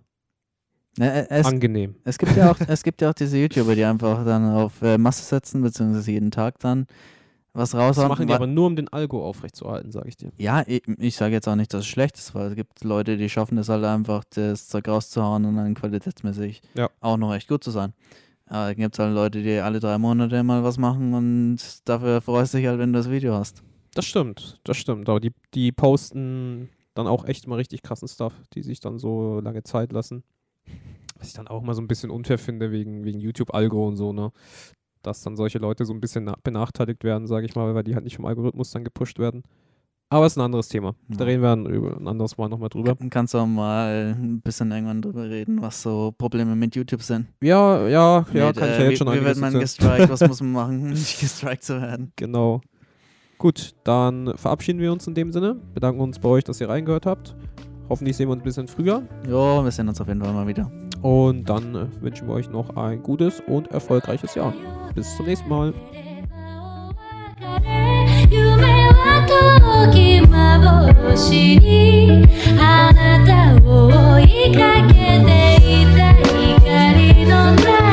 Ne, äh, es, angenehm. es gibt ja auch, es gibt ja auch diese YouTuber, die einfach dann auf äh, Masse setzen, beziehungsweise jeden Tag dann was Das raushauen. machen die aber nur, um den Algo aufrechtzuerhalten, sage ich dir. Ja, ich, ich sage jetzt auch nicht, dass es schlecht ist, weil es gibt Leute, die schaffen es halt einfach, das Zeug rauszuhauen und dann qualitätsmäßig Ja. auch noch echt gut zu sein. Aber dann gibt es halt Leute, die alle drei Monate mal was machen und dafür freust du dich halt, wenn du das Video hast. Das stimmt, das stimmt. Aber die, die posten dann auch echt mal richtig krassen Stuff, die sich dann so lange Zeit lassen. Was ich dann auch mal so ein bisschen unfair finde, wegen, wegen YouTube-Algo und so, ne? Dass dann solche Leute so ein bisschen na- benachteiligt werden, sage ich mal, weil die halt nicht vom Algorithmus dann gepusht werden. Aber ist ein anderes Thema. Da Ja. reden wir ein, ein anderes Mal nochmal drüber. Dann kannst du auch mal ein bisschen irgendwann drüber reden, was so Probleme mit YouTube sind. Ja, ja, ja, Mit, kann ich äh, ja wie, jetzt schon Wie wird man gestrikt? Was muss man machen, um nicht gestrikt zu werden? Genau. Gut, dann verabschieden wir uns in dem Sinne. Bedanken uns bei euch, dass ihr reingehört habt. Hoffentlich sehen wir uns ein bisschen früher. Jo, wir sehen uns auf jeden Fall mal wieder. Und dann äh, wünschen wir euch noch ein gutes und erfolgreiches Jahr. Bis zum nächsten Mal. あなたを追いかけていた光の中